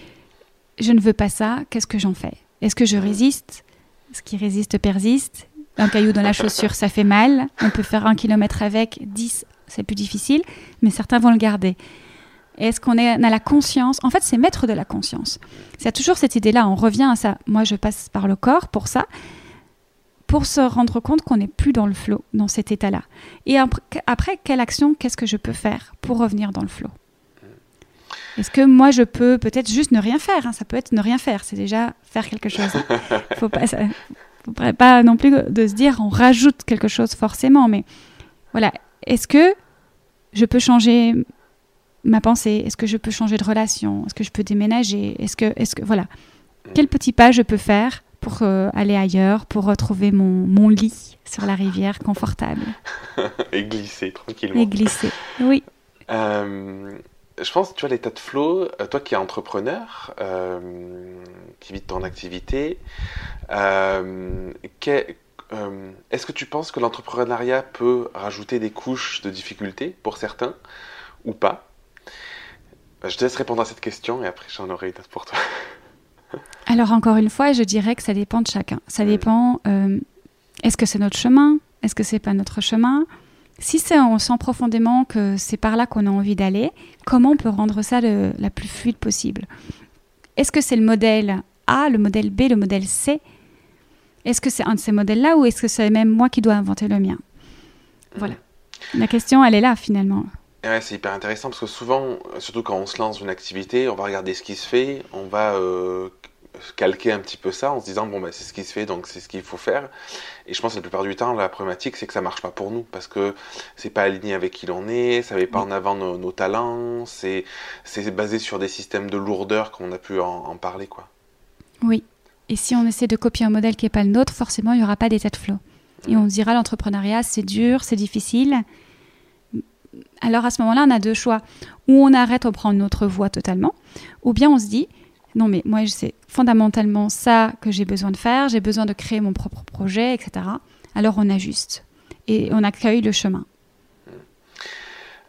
Speaker 2: Je ne veux pas ça, qu'est-ce que j'en fais? Est-ce que je résiste? Ce qui résiste persiste. Un caillou dans la chaussure, ça fait mal. On peut faire un kilomètre avec, dix, c'est plus difficile, mais certains vont le garder. Est-ce qu'on a la conscience? En fait, c'est mettre de la conscience. C'est toujours cette idée-là. On revient à ça. Moi, je passe par le corps pour ça, pour se rendre compte qu'on n'est plus dans le flot, dans cet état-là. Et après, quelle action, qu'est-ce que je peux faire pour revenir dans le flot Est-ce que moi, je peux peut-être juste ne rien faire hein? Ça peut être ne rien faire. C'est déjà faire quelque chose. Il faut pas, faudrait pas non plus de se dire on rajoute quelque chose forcément, mais voilà. Est-ce que je peux changer ma pensée Est-ce que je peux changer de relation? Est-ce que je peux déménager? Est-ce que, est-ce que, voilà, quel petit pas je peux faire pour euh, aller ailleurs, pour retrouver mon, mon, lit sur la rivière confortable?
Speaker 1: Et glisser tranquillement.
Speaker 2: Et glisser, oui.
Speaker 1: Euh, je pense, tu vois, l'état de flow, euh, toi qui es entrepreneur, qui vis de ton activité, est-ce que tu penses que l'entrepreneuriat peut rajouter des couches de difficultés pour certains ou pas? Je te laisse répondre à cette question et après j'en aurai une autre pour toi.
Speaker 2: Alors encore une fois, je dirais que ça dépend de chacun. Ça dépend. Euh, est-ce que c'est notre chemin? Est-ce que c'est pas notre chemin? Si on sent profondément que c'est par là qu'on a envie d'aller, comment on peut rendre ça le, la plus fluide possible? Est-ce que c'est le modèle A, le modèle B, le modèle C? Est-ce que c'est un de ces modèles-là ou est-ce que c'est même moi qui dois inventer le mien? Voilà. La question, elle est là finalement.
Speaker 1: Ouais, c'est hyper intéressant parce que souvent, surtout quand on se lance dans une activité, on va regarder ce qui se fait, on va euh, calquer un petit peu ça en se disant bon bah c'est ce qui se fait donc c'est ce qu'il faut faire. Et je pense que la plupart du temps la problématique c'est que ça marche pas pour nous parce que c'est pas aligné avec qui l'on est, ça met pas en avant nos, talents, c'est c'est basé sur des systèmes de lourdeur comme on a pu en, parler quoi.
Speaker 2: Oui. Et si on essaie de copier un modèle qui est pas le nôtre, forcément il y aura pas d'état de flow. Et on dira l'entrepreneuriat c'est dur, c'est difficile alors à ce moment-là, on a deux choix. Ou on arrête, on prend notre voie totalement, ou bien on se dit, non mais moi c'est fondamentalement ça que j'ai besoin de faire, j'ai besoin de créer mon propre projet, etc. Alors on ajuste et on accueille le chemin.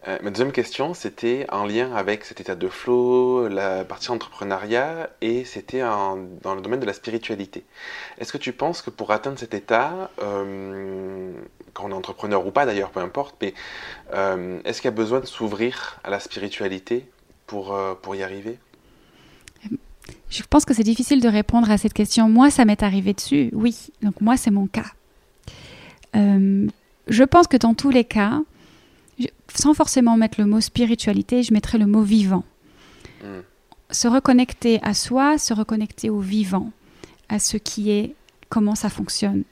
Speaker 1: Euh, ma deuxième question, c'était en lien avec cet état de flow, la partie entrepreneuriat, et c'était dans le domaine de la spiritualité. Est-ce que tu penses que pour atteindre cet état, euh, quand on est entrepreneur ou pas d'ailleurs, peu importe, mais euh, est-ce qu'il y a besoin de s'ouvrir à la spiritualité pour, pour y arriver?
Speaker 2: Je pense que c'est difficile de répondre à cette question. Moi, ça m'est arrivé dessus, oui. Donc moi, c'est mon cas. je pense que dans tous les cas, sans forcément mettre le mot spiritualité, je mettrais le mot vivant. Hmm. Se reconnecter à soi, se reconnecter au vivant, à ce qui est, comment ça fonctionne.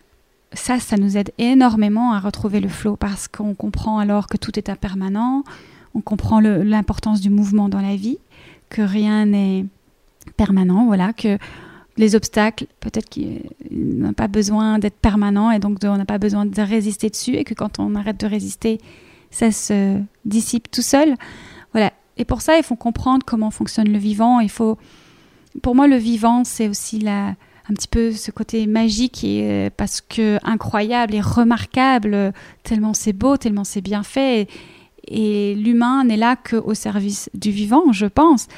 Speaker 2: Ça, ça nous aide énormément à retrouver le flot parce qu'on comprend alors que tout est impermanent, on comprend l'importance du mouvement dans la vie, que rien n'est permanent, voilà, que les obstacles, peut-être qu'ils n'ont pas besoin d'être permanents et donc on n'a pas besoin de résister dessus et que quand on arrête de résister, ça se dissipe tout seul. Voilà. Et pour ça, il faut comprendre comment fonctionne le vivant. Il faut, pour moi, le vivant, c'est aussi la, un petit peu ce côté magique et euh, parce que incroyable et remarquable, tellement c'est beau, tellement c'est bien fait. Et, l'humain n'est là qu'au service du vivant, je pense.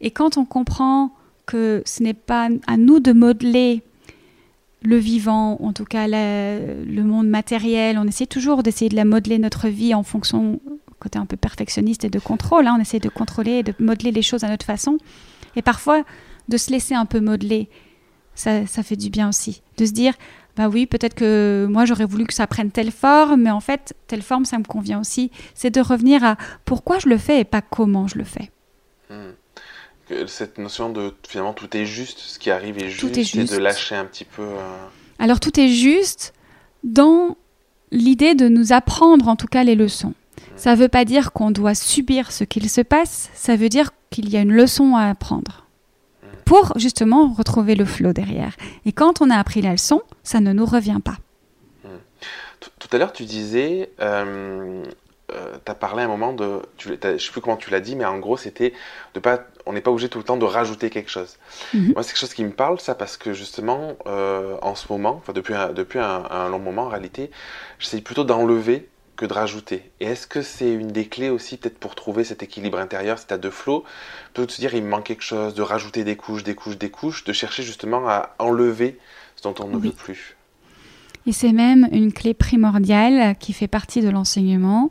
Speaker 2: Et quand on comprend que ce n'est pas à nous de modeler le vivant, en tout cas le monde matériel. On essaie toujours d'essayer de la modeler notre vie en fonction côté un peu perfectionniste et de contrôle. Hein. On essaie de contrôler et de modeler les choses à notre façon. Et parfois, de se laisser un peu modeler, ça, ça fait du bien aussi. De se dire, bah oui, peut-être que moi j'aurais voulu que ça prenne telle forme, mais en fait, telle forme, ça me convient aussi. C'est de revenir à pourquoi je le fais et pas comment je le fais.
Speaker 1: Hmm cette notion de finalement tout est juste, ce qui arrive est juste, est juste. et de lâcher un petit peu. Euh,
Speaker 2: Alors tout est juste dans l'idée de nous apprendre en tout cas les leçons. Ça ne veut pas dire qu'on doit subir ce qu'il se passe, ça veut dire qu'il y a une leçon à apprendre pour justement retrouver le flot derrière. Et quand on a appris la leçon, ça ne nous revient pas.
Speaker 1: Tout à l'heure, tu disais, euh, euh, tu as parlé un moment de, je ne sais plus comment tu l'as dit, mais en gros, c'était de pas, on n'est pas obligé tout le temps de rajouter quelque chose. Mhm. Moi, c'est quelque chose qui me parle, ça, parce que justement, euh, en ce moment, enfin depuis, un, depuis un, long moment, en réalité, j'essaie plutôt d'enlever que de rajouter. Et est-ce que c'est une des clés aussi, peut-être pour trouver cet équilibre intérieur, cet état de flow, plutôt de se dire il me manque quelque chose, de rajouter des couches, des couches, des couches, de chercher justement à enlever ce dont on ne veut plus.
Speaker 2: Et c'est même une clé primordiale qui fait partie de l'enseignement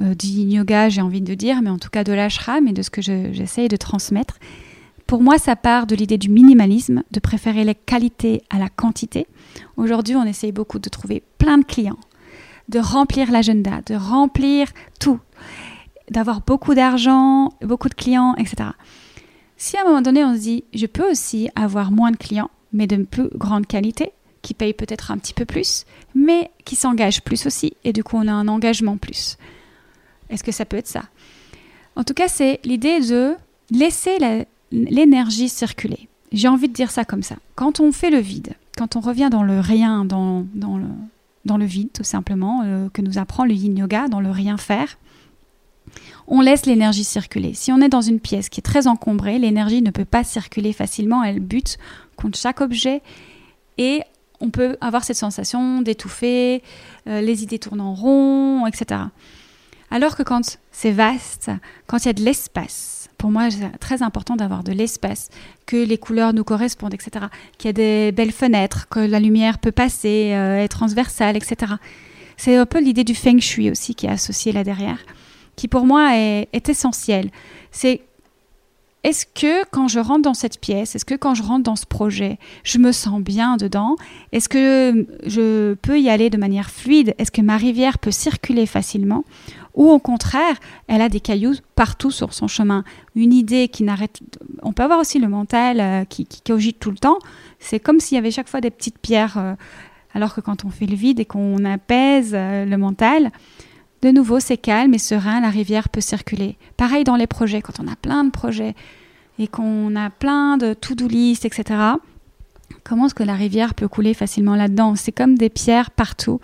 Speaker 2: euh, du yoga, j'ai envie de dire, mais en tout cas de l'ashram et de ce que j'essaye de transmettre. Pour moi, ça part de l'idée du minimalisme, de préférer la qualité à la quantité. Aujourd'hui, on essaye beaucoup de trouver plein de clients, de remplir l'agenda, de remplir tout, d'avoir beaucoup d'argent, beaucoup de clients, etc. Si à un moment donné, on se dit, je peux aussi avoir moins de clients, mais de plus grande qualité, qui payent peut-être un petit peu plus, mais qui s'engagent plus aussi, et du coup, on a un engagement plus. Est-ce que ça peut être ça? En tout cas, c'est l'idée de laisser l'énergie circuler. J'ai envie de dire ça comme ça. Quand on fait le vide, quand on revient dans le rien, dans, dans, le, dans le vide tout simplement, euh, que nous apprend le yin yoga, dans le rien faire, on laisse l'énergie circuler. Si on est dans une pièce qui est très encombrée, l'énergie ne peut pas circuler facilement, elle bute contre chaque objet et on peut avoir cette sensation d'étouffer, euh, les idées tournent en rond, etc. Alors que quand c'est vaste, quand il y a de l'espace, pour moi, c'est très important d'avoir de l'espace, que les couleurs nous correspondent, etc. Qu'il y a des belles fenêtres, que la lumière peut passer, euh, est transversale, etc. C'est un peu l'idée du feng shui aussi qui est associée là derrière, qui pour moi est, est essentielle. C'est est-ce que quand je rentre dans cette pièce, est-ce que quand je rentre dans ce projet, je me sens bien dedans? Est-ce que je peux y aller de manière fluide? Est-ce que ma rivière peut circuler facilement? Ou au contraire, elle a des cailloux partout sur son chemin. Une idée qui n'arrête. On peut avoir aussi le mental euh, qui, cogite tout le temps. C'est comme s'il y avait chaque fois des petites pierres. Euh, alors que quand on fait le vide et qu'on apaise euh, le mental, de nouveau c'est calme et serein, la rivière peut circuler. Pareil dans les projets, quand on a plein de projets et qu'on a plein de to-do list, etc. Comment est-ce que la rivière peut couler facilement là-dedans? C'est comme des pierres partout.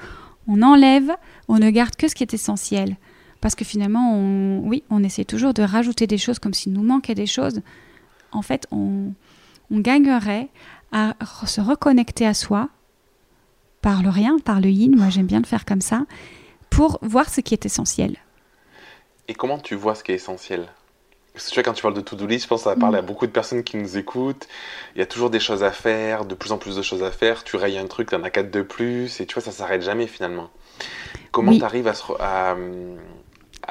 Speaker 2: On enlève, on ne garde que ce qui est essentiel. Parce que finalement, on, oui, on essaie toujours de rajouter des choses comme s'il nous manquait des choses. En fait, on, gagnerait à se reconnecter à soi par le rien, par le yin, moi j'aime bien le faire comme ça, pour voir ce qui est essentiel.
Speaker 1: Et comment tu vois ce qui est essentiel? Parce que tu vois, quand tu parles de to-do list, je pense que ça va parler à mm. beaucoup de personnes qui nous écoutent. Il y a toujours des choses à faire, de plus en plus de choses à faire. Tu rayes un truc, tu en as quatre de plus, et tu vois, ça s'arrête jamais finalement. Comment tu arrives à, se, à,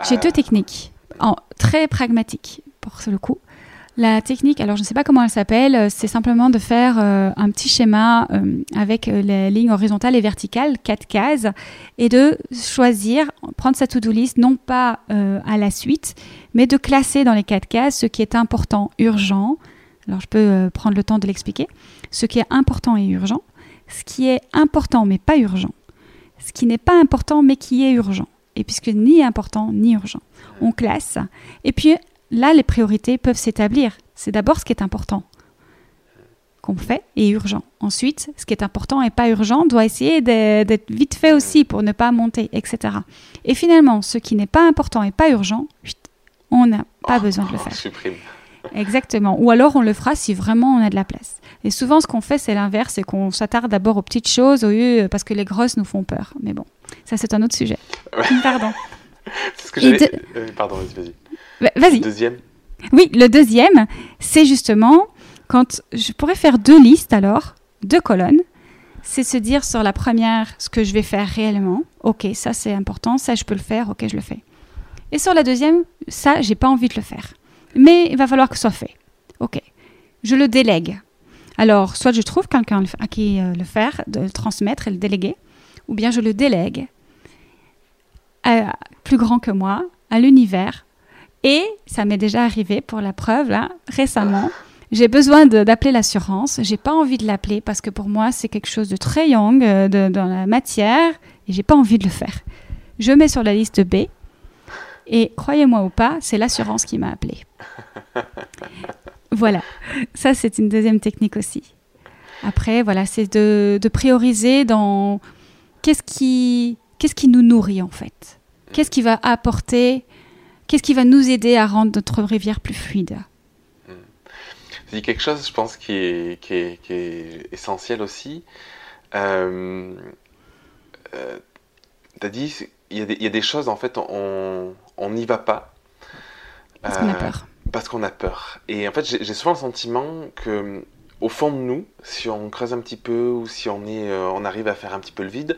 Speaker 2: j'ai deux techniques, en, très pragmatiques pour le coup. La technique, alors je ne sais pas comment elle s'appelle, euh, c'est simplement de faire euh, un petit schéma euh, avec les lignes horizontales et verticales, quatre cases, et de choisir, prendre sa to-do list, non pas à la suite, mais de classer dans les quatre cases ce qui est important, urgent. Alors je peux prendre le temps de l'expliquer. Ce qui est important et urgent, ce qui est important mais pas urgent, ce qui n'est pas important mais qui est urgent et puisque ni important ni urgent. On classe. Et puis là, les priorités peuvent s'établir. C'est d'abord ce qui est important qu'on fait et urgent. Ensuite, ce qui est important et pas urgent doit essayer d'être vite fait aussi pour ne pas monter, etc. Et finalement, ce qui n'est pas important et pas urgent, on n'a pas oh, besoin de le faire.
Speaker 1: Supprime.
Speaker 2: Exactement. Ou alors on le fera si vraiment on a de la place. Et souvent, ce qu'on fait, c'est l'inverse, c'est qu'on s'attarde d'abord aux petites choses au lieu parce que les grosses nous font peur. Mais bon, ça c'est un autre sujet. Pardon.
Speaker 1: c'est ce que j'avais. Euh, pardon, vas-y,
Speaker 2: vas-y. Vas-y.
Speaker 1: Le deuxième.
Speaker 2: Oui, le deuxième, c'est justement quand je pourrais faire deux listes alors, deux colonnes. C'est se dire sur la première ce que je vais faire réellement. Ok, ça c'est important, ça je peux le faire, ok, je le fais. Et sur la deuxième, ça, j'ai pas envie de le faire. Mais il va falloir que ce soit fait. Ok. Je le délègue. Alors, soit je trouve quelqu'un à qui euh, le faire, de le transmettre et le déléguer, ou bien je le délègue à plus grand que moi, à l'univers. Et ça m'est déjà arrivé pour la preuve, là, récemment. J'ai besoin d'appeler l'assurance. J'ai pas envie de l'appeler parce que pour moi, c'est quelque chose de très young euh, dans la matière et j'ai pas envie de le faire. Je mets sur la liste B et croyez-moi ou pas, c'est l'assurance qui m'a appelé. voilà, ça c'est une deuxième technique aussi. Après, voilà, c'est de, prioriser dans qu'est-ce qui, qu'est-ce qui nous nourrit en fait? Qu'est-ce qui va apporter, qu'est-ce qui va nous aider à rendre notre rivière plus fluide?
Speaker 1: C'est quelque chose, je pense, qui est, qui est, essentiel aussi. Euh, euh, tu as dit, il y, a des choses, en fait, on n'y va pas.
Speaker 2: Parce qu'on a euh, peur.
Speaker 1: Parce qu'on a peur. Et en fait, j'ai souvent le sentiment que au fond de nous, si on creuse un petit peu ou si on, est, euh, on arrive à faire un petit peu le vide,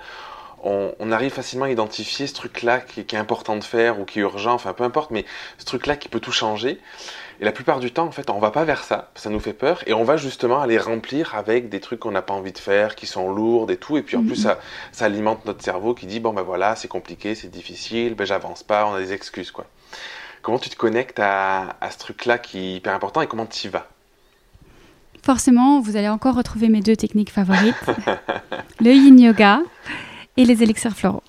Speaker 1: on, arrive facilement à identifier ce truc-là qui, est important de faire ou qui est urgent, enfin peu importe, mais ce truc-là qui peut tout changer. Et la plupart du temps, en fait, on va pas vers ça, ça nous fait peur, et on va justement aller remplir avec des trucs qu'on n'a pas envie de faire, qui sont lourds et tout, et puis en plus mhm. ça, ça alimente notre cerveau qui dit bon ben voilà, c'est compliqué, c'est difficile, ben j'avance pas, on a des excuses quoi. Comment tu te connectes à, à ce truc-là qui est hyper important et comment tu y vas?
Speaker 2: Forcément, vous allez encore retrouver mes deux techniques favorites le yin yoga et les élixirs floraux.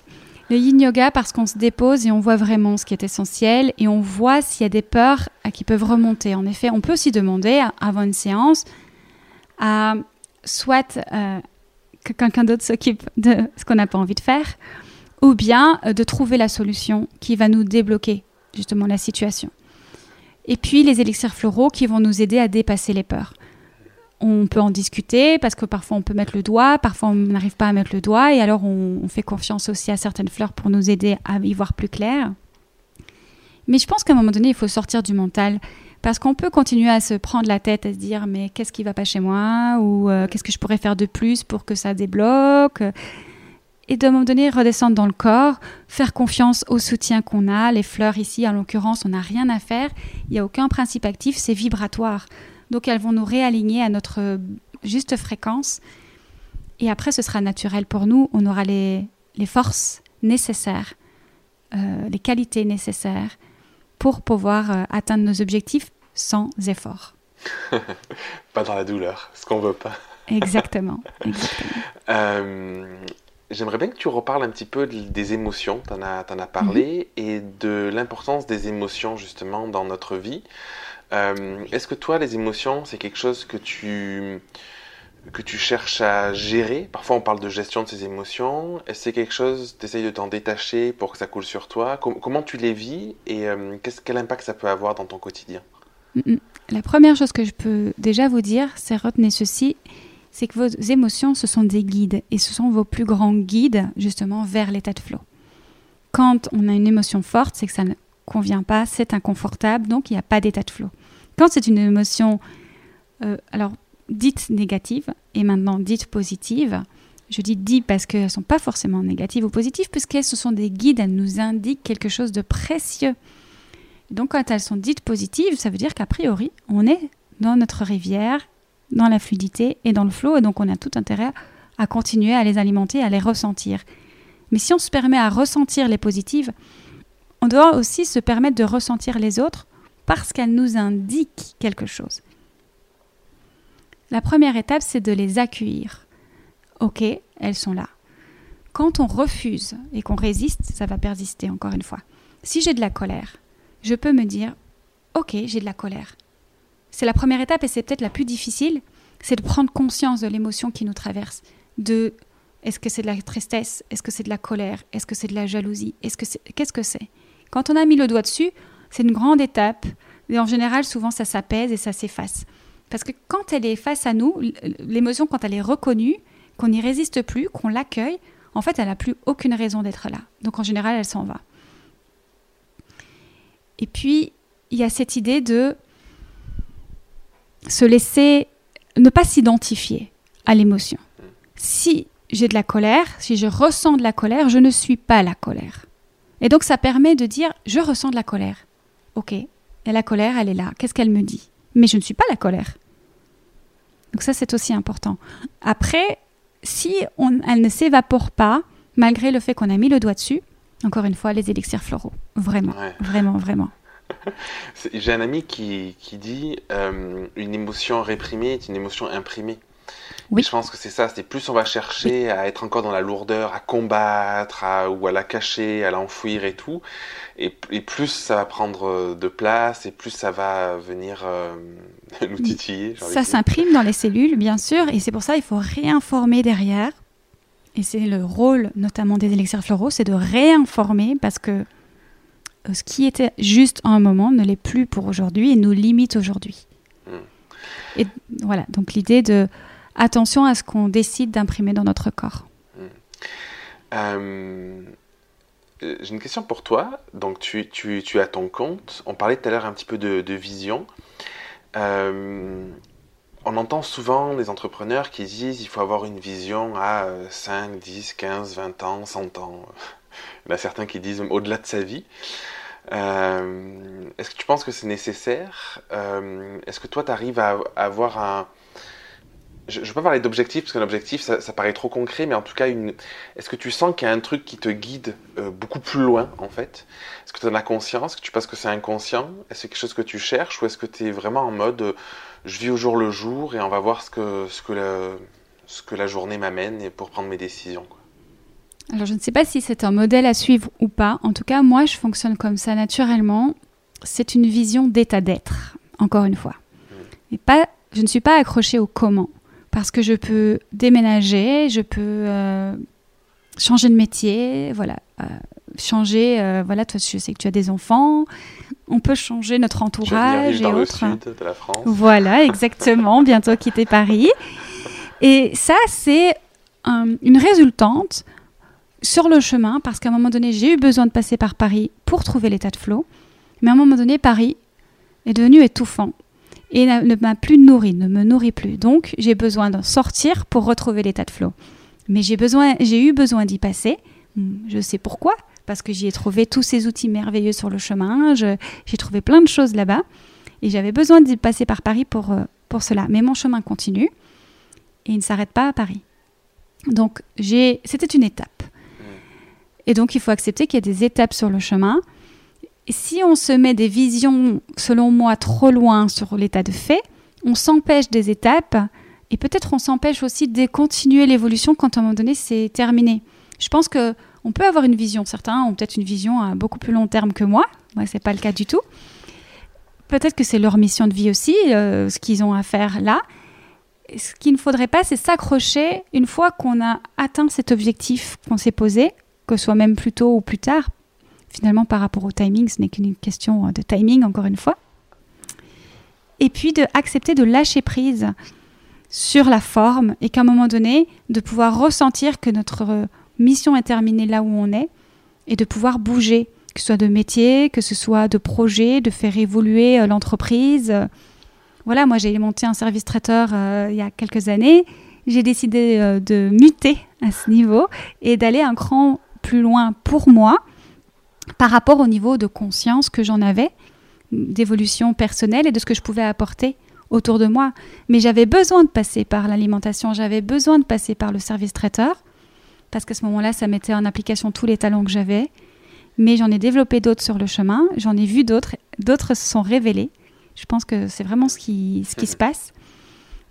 Speaker 2: Le yin yoga parce qu'on se dépose et on voit vraiment ce qui est essentiel et on voit s'il y a des peurs qui peuvent remonter. En effet, on peut aussi demander avant une séance à soit euh, que quelqu'un d'autre s'occupe de ce qu'on n'a pas envie de faire ou bien euh, de trouver la solution qui va nous débloquer justement la situation. Et puis les élixirs floraux qui vont nous aider à dépasser les peurs. On peut en discuter parce que parfois on peut mettre le doigt, parfois on n'arrive pas à mettre le doigt et alors on, fait confiance aussi à certaines fleurs pour nous aider à y voir plus clair. Mais je pense qu'à un moment donné, il faut sortir du mental parce qu'on peut continuer à se prendre la tête, à se dire mais qu'est-ce qui va pas chez moi ou euh, qu'est-ce que je pourrais faire de plus pour que ça débloque? Et de un moment donné redescendre dans le corps, faire confiance au soutien qu'on a. Les fleurs ici, en l'occurrence, on n'a rien à faire. Il n'y a aucun principe actif, c'est vibratoire. Donc elles vont nous réaligner à notre juste fréquence. Et après, ce sera naturel pour nous. On aura les, les forces nécessaires, euh, les qualités nécessaires pour pouvoir euh, atteindre nos objectifs sans effort.
Speaker 1: pas dans la douleur, ce qu'on veut pas.
Speaker 2: exactement. exactement.
Speaker 1: Euh, J'aimerais bien que tu reparles un petit peu des émotions, tu en, as, as parlé, mhm. et de l'importance des émotions justement dans notre vie. Euh, est-ce que toi, les émotions, c'est quelque chose que tu, que tu cherches à gérer? Parfois, on parle de gestion de ces émotions. Est-ce que c'est quelque chose, tu essayes de t'en détacher pour que ça coule sur toi? Comment tu les vis et euh, quel impact ça peut avoir dans ton quotidien?
Speaker 2: La première chose que je peux déjà vous dire, c'est retenez ceci c'est que vos émotions, ce sont des guides et ce sont vos plus grands guides justement vers l'état de flow. Quand on a une émotion forte, c'est que ça ne convient pas, c'est inconfortable, donc il n'y a pas d'état de flow. Quand c'est une émotion, euh, alors dite négative et maintenant dite positive, je dis dit parce qu'elles ne sont pas forcément négatives ou positives, puisqu'elles ce sont des guides, elles nous indiquent quelque chose de précieux. Donc quand elles sont dites positives, ça veut dire qu'a priori, on est dans notre rivière dans la fluidité et dans le flot, et donc on a tout intérêt à continuer à les alimenter, à les ressentir. Mais si on se permet à ressentir les positives, on doit aussi se permettre de ressentir les autres parce qu'elles nous indiquent quelque chose. La première étape, c'est de les accueillir. Ok, elles sont là. Quand on refuse et qu'on résiste, ça va persister encore une fois. Si j'ai de la colère, je peux me dire, ok, j'ai de la colère c'est la première étape et c'est peut-être la plus difficile, c'est de prendre conscience de l'émotion qui nous traverse. De est-ce que c'est de la tristesse Est-ce que c'est de la colère Est-ce que c'est de la jalousie Est-ce que c'est qu'est-ce que c'est? Quand on a mis le doigt dessus, c'est une grande étape. Et en général, souvent, ça s'apaise et ça s'efface. Parce que quand elle est face à nous, l'émotion, quand elle est reconnue, qu'on n'y résiste plus, qu'on l'accueille, en fait, elle n'a plus aucune raison d'être là. Donc en général, elle s'en va. Et puis, il y a cette idée de se laisser, ne pas s'identifier à l'émotion. Si j'ai de la colère, si je ressens de la colère, je ne suis pas la colère. Et donc ça permet de dire, je ressens de la colère. Ok, et la colère, elle est là. Qu'est-ce qu'elle me dit? Mais je ne suis pas la colère. Donc ça, c'est aussi important. Après, si on, elle ne s'évapore pas, malgré le fait qu'on a mis le doigt dessus, encore une fois, les élixirs floraux. Vraiment, vraiment, vraiment.
Speaker 1: J'ai un ami qui, qui dit euh, une émotion réprimée est une émotion imprimée. Oui. je pense que c'est ça, c'est plus on va chercher à être encore dans la lourdeur, à combattre, ou à la cacher, à l'enfouir et tout, et, plus ça va prendre de place, et plus ça va venir euh, nous titiller.
Speaker 2: Ça s'imprime dans les cellules, bien sûr, et c'est pour ça qu'il faut réinformer derrière. Et c'est le rôle notamment des élixirs floraux, c'est de réinformer parce que euh, ce qui était juste à un moment ne l'est plus pour aujourd'hui et nous limite aujourd'hui. Hmm. Et voilà, donc l'idée de attention à ce qu'on décide d'imprimer dans notre corps. Hmm.
Speaker 1: Euh, j'ai une question pour toi. Donc tu, tu, tu, as ton compte. On parlait tout à l'heure un petit peu de, vision. Euh, on entend souvent les entrepreneurs qui disent il faut avoir une vision à 5, 10, 15, 20 ans, 100 ans. Il y en a certains qui disent au-delà de sa vie. Euh, est-ce que tu penses que c'est nécessaire? Est-ce que toi, tu arrives à, avoir un... Je ne veux pas parler d'objectif, parce qu'un objectif, ça, paraît trop concret, mais en tout cas, une... est-ce que tu sens qu'il y a un truc qui te guide euh, beaucoup plus loin, en fait? Est-ce que tu en as conscience? Est-ce que tu penses que c'est inconscient? Est-ce que c'est quelque chose que tu cherches? Ou est-ce que tu es vraiment en mode, je vis au jour le jour et on va voir ce que, ce que, la, ce que la journée m'amène pour prendre mes décisions
Speaker 2: alors je ne sais pas si c'est un modèle à suivre ou pas. En tout cas, moi, je fonctionne comme ça naturellement. C'est une vision d'état d'être, encore une fois. Et pas, je ne suis pas accrochée au comment. Parce que je peux déménager, je peux euh, changer de métier, voilà. Euh, changer, euh, voilà, toi, je sais que tu as des enfants. On peut changer notre entourage
Speaker 1: et autres. de la France.
Speaker 2: Voilà, exactement. bientôt quitter Paris. Et ça, c'est une résultante sur le chemin, parce qu'à un moment donné, j'ai eu besoin de passer par Paris pour trouver l'état de flot. Mais à un moment donné, Paris est devenu étouffant et ne m'a plus nourri, ne me nourrit plus. Donc, j'ai besoin de sortir pour retrouver l'état de flot. Mais j'ai besoin, j'ai eu besoin d'y passer. Je sais pourquoi, parce que j'y ai trouvé tous ces outils merveilleux sur le chemin. j'ai trouvé plein de choses là-bas. Et j'avais besoin d'y passer par Paris pour, euh, pour cela. Mais mon chemin continue et il ne s'arrête pas à Paris. Donc, c'était une étape. Et donc, il faut accepter qu'il y a des étapes sur le chemin. Si on se met des visions, selon moi, trop loin sur l'état de fait, on s'empêche des étapes et peut-être on s'empêche aussi de continuer l'évolution quand à un moment donné c'est terminé. Je pense que on peut avoir une vision, certains ont peut-être une vision à beaucoup plus long terme que moi. Moi, c'est pas le cas du tout. Peut-être que c'est leur mission de vie aussi, euh, ce qu'ils ont à faire là. ce qu'il ne faudrait pas, c'est s'accrocher une fois qu'on a atteint cet objectif qu'on s'est posé que ce soit même plus tôt ou plus tard. Finalement, par rapport au timing, ce n'est qu'une question de timing, encore une fois. Et puis de accepter de lâcher prise sur la forme et qu'à un moment donné, de pouvoir ressentir que notre mission est terminée là où on est et de pouvoir bouger, que ce soit de métier, que ce soit de projet, de faire évoluer euh, l'entreprise. Voilà, moi j'ai monté un service traiteur euh, il y a quelques années. J'ai décidé euh, de muter à ce niveau et d'aller un cran plus loin pour moi par rapport au niveau de conscience que j'en avais, d'évolution personnelle et de ce que je pouvais apporter autour de moi. Mais j'avais besoin de passer par l'alimentation, j'avais besoin de passer par le service traiteur, parce qu'à ce moment-là, ça mettait en application tous les talents que j'avais. Mais j'en ai développé d'autres sur le chemin, j'en ai vu d'autres, d'autres se sont révélés. Je pense que c'est vraiment ce qui, se passe.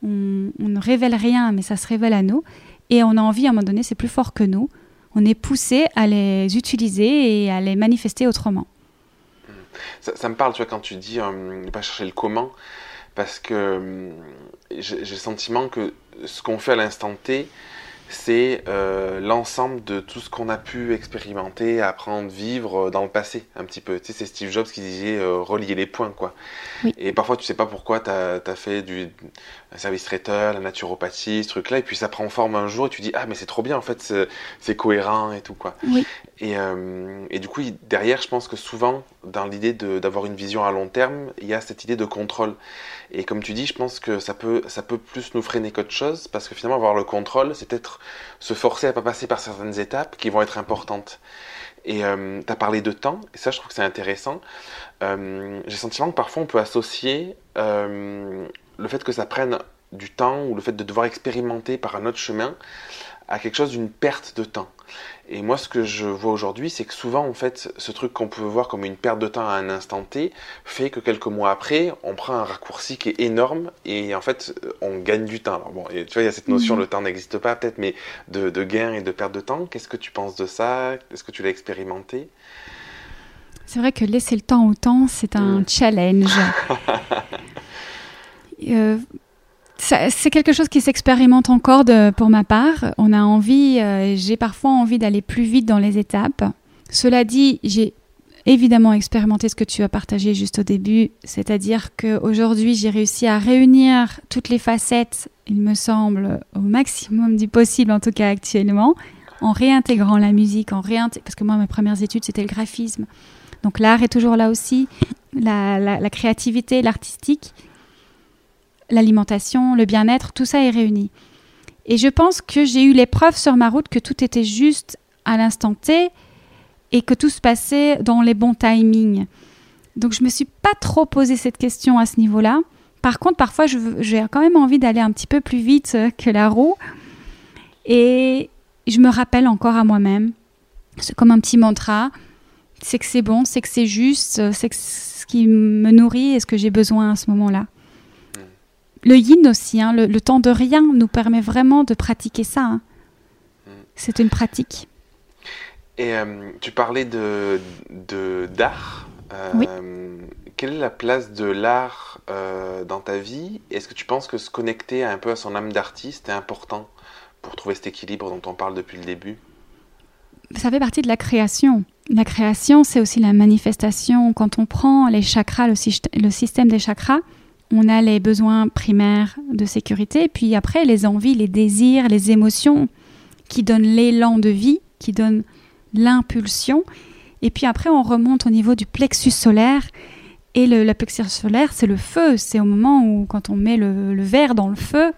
Speaker 2: On, on ne révèle rien, mais ça se révèle à nous. Et on a envie, à un moment donné, c'est plus fort que nous on est poussé à les utiliser et à les manifester autrement.
Speaker 1: Ça, me parle, tu quand tu dis euh, ne pas chercher le comment, parce que euh, j'ai le sentiment que ce qu'on fait à l'instant T, c'est euh, l'ensemble de tout ce qu'on a pu expérimenter, apprendre, vivre dans le passé, un petit peu. Tu sais, c'est Steve Jobs qui disait relier les points, quoi. Et parfois, tu sais pas pourquoi tu as, fait du service traiteur, la naturopathie, ce truc-là, et puis ça prend forme un jour et tu dis ah mais c'est trop bien en fait, c'est cohérent et tout quoi. Et, euh, et, du coup derrière, je pense que souvent dans l'idée d'avoir une vision à long terme, il y a cette idée de contrôle. Et comme tu dis, je pense que ça peut ça peut plus nous freiner qu'autre chose parce que finalement avoir le contrôle, c'est peut-être se forcer à pas passer par certaines étapes qui vont être importantes. Et euh, tu as parlé de temps, et ça je trouve que c'est intéressant. Euh, j'ai le sentiment que parfois on peut associer euh, le fait que ça prenne du temps ou le fait de devoir expérimenter par un autre chemin à quelque chose d'une perte de temps. Et moi, ce que je vois aujourd'hui, c'est que souvent, en fait, ce truc qu'on peut voir comme une perte de temps à un instant T fait que quelques mois après, on prend un raccourci qui est énorme et en fait, on gagne du temps. Alors bon, tu vois, il y a cette notion, mhm. le temps n'existe pas peut-être, mais de, de, gain et de perte de temps. Qu'est-ce que tu penses de ça? Est-ce que tu l'as expérimenté?
Speaker 2: C'est vrai que laisser le temps au temps, c'est un mm. challenge. euh, c'est quelque chose qui s'expérimente encore pour ma part. On a envie, euh, j'ai parfois envie d'aller plus vite dans les étapes. Cela dit, j'ai évidemment expérimenté ce que tu as partagé juste au début, c'est-à-dire qu'aujourd'hui, j'ai réussi à réunir toutes les facettes, il me semble, au maximum du possible, en tout cas actuellement, en réintégrant la musique, en parce que moi, mes premières études, c'était le graphisme. Donc l'art est toujours là aussi, la créativité, l'artistique l'alimentation, le bien-être, tout ça est réuni. Et je pense que j'ai eu l'épreuve sur ma route que tout était juste à l'instant T et que tout se passait dans les bons timings. Donc je me suis pas trop posé cette question à ce niveau-là. Par contre, parfois, j'ai quand même envie d'aller un petit peu plus vite que la roue. Et je me rappelle encore à moi-même, c'est comme un petit mantra, c'est que c'est bon, c'est que c'est juste, c'est ce qui me nourrit et ce que j'ai besoin à ce moment-là le yin aussi, hein, le, temps de rien nous permet vraiment de pratiquer ça. Hein. C'est une pratique.
Speaker 1: Et euh, tu parlais de d'art. Euh, quelle est la place de l'art euh, dans ta vie? Est-ce que tu penses que se connecter un peu à son âme d'artiste est important pour trouver cet équilibre dont on parle depuis le début?
Speaker 2: Ça fait partie de la création. La création, c'est aussi la manifestation. Quand on prend les chakras, le système des chakras, on a les besoins primaires de sécurité, puis après les envies, les désirs, les émotions qui donnent l'élan de vie, qui donnent l'impulsion. Et puis après, on remonte au niveau du plexus solaire. Et le, plexus solaire, c'est le feu. C'est au moment où, quand on met le, verre dans le feu,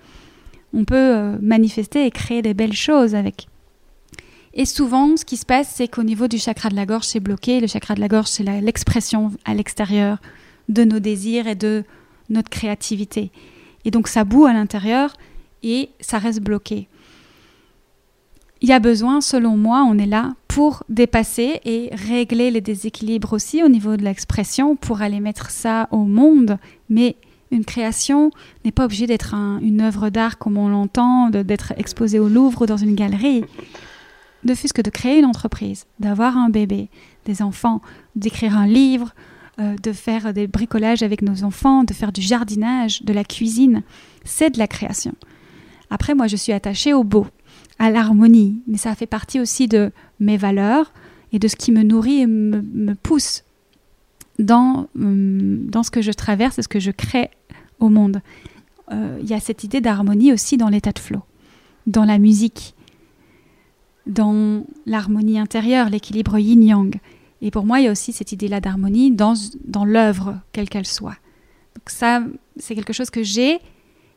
Speaker 2: on peut euh, manifester et créer des belles choses avec. Et souvent, ce qui se passe, c'est qu'au niveau du chakra de la gorge, c'est bloqué. Le chakra de la gorge, c'est l'expression à l'extérieur de nos désirs et de notre créativité. Et donc ça boue à l'intérieur et ça reste bloqué. Il y a besoin, selon moi, on est là pour dépasser et régler les déséquilibres aussi au niveau de l'expression, pour aller mettre ça au monde. Mais une création n'est pas obligée d'être une œuvre d'art comme on l'entend, d'être exposée au Louvre ou dans une galerie. De fût que de créer une entreprise, d'avoir un bébé, des enfants, d'écrire un livre, euh, de faire des bricolages avec nos enfants, de faire du jardinage, de la cuisine. C'est de la création. Après, moi, je suis attachée au beau, à l'harmonie, mais ça fait partie aussi de mes valeurs et de ce qui me nourrit et me, pousse dans, hum, dans ce que je traverse et ce que je crée au monde. Euh, il y a cette idée d'harmonie aussi dans l'état de flow, dans la musique, dans l'harmonie intérieure, l'équilibre yin-yang. Et pour moi, il y a aussi cette idée-là d'harmonie dans, dans l'œuvre, quelle qu'elle soit. Donc ça, c'est quelque chose que j'ai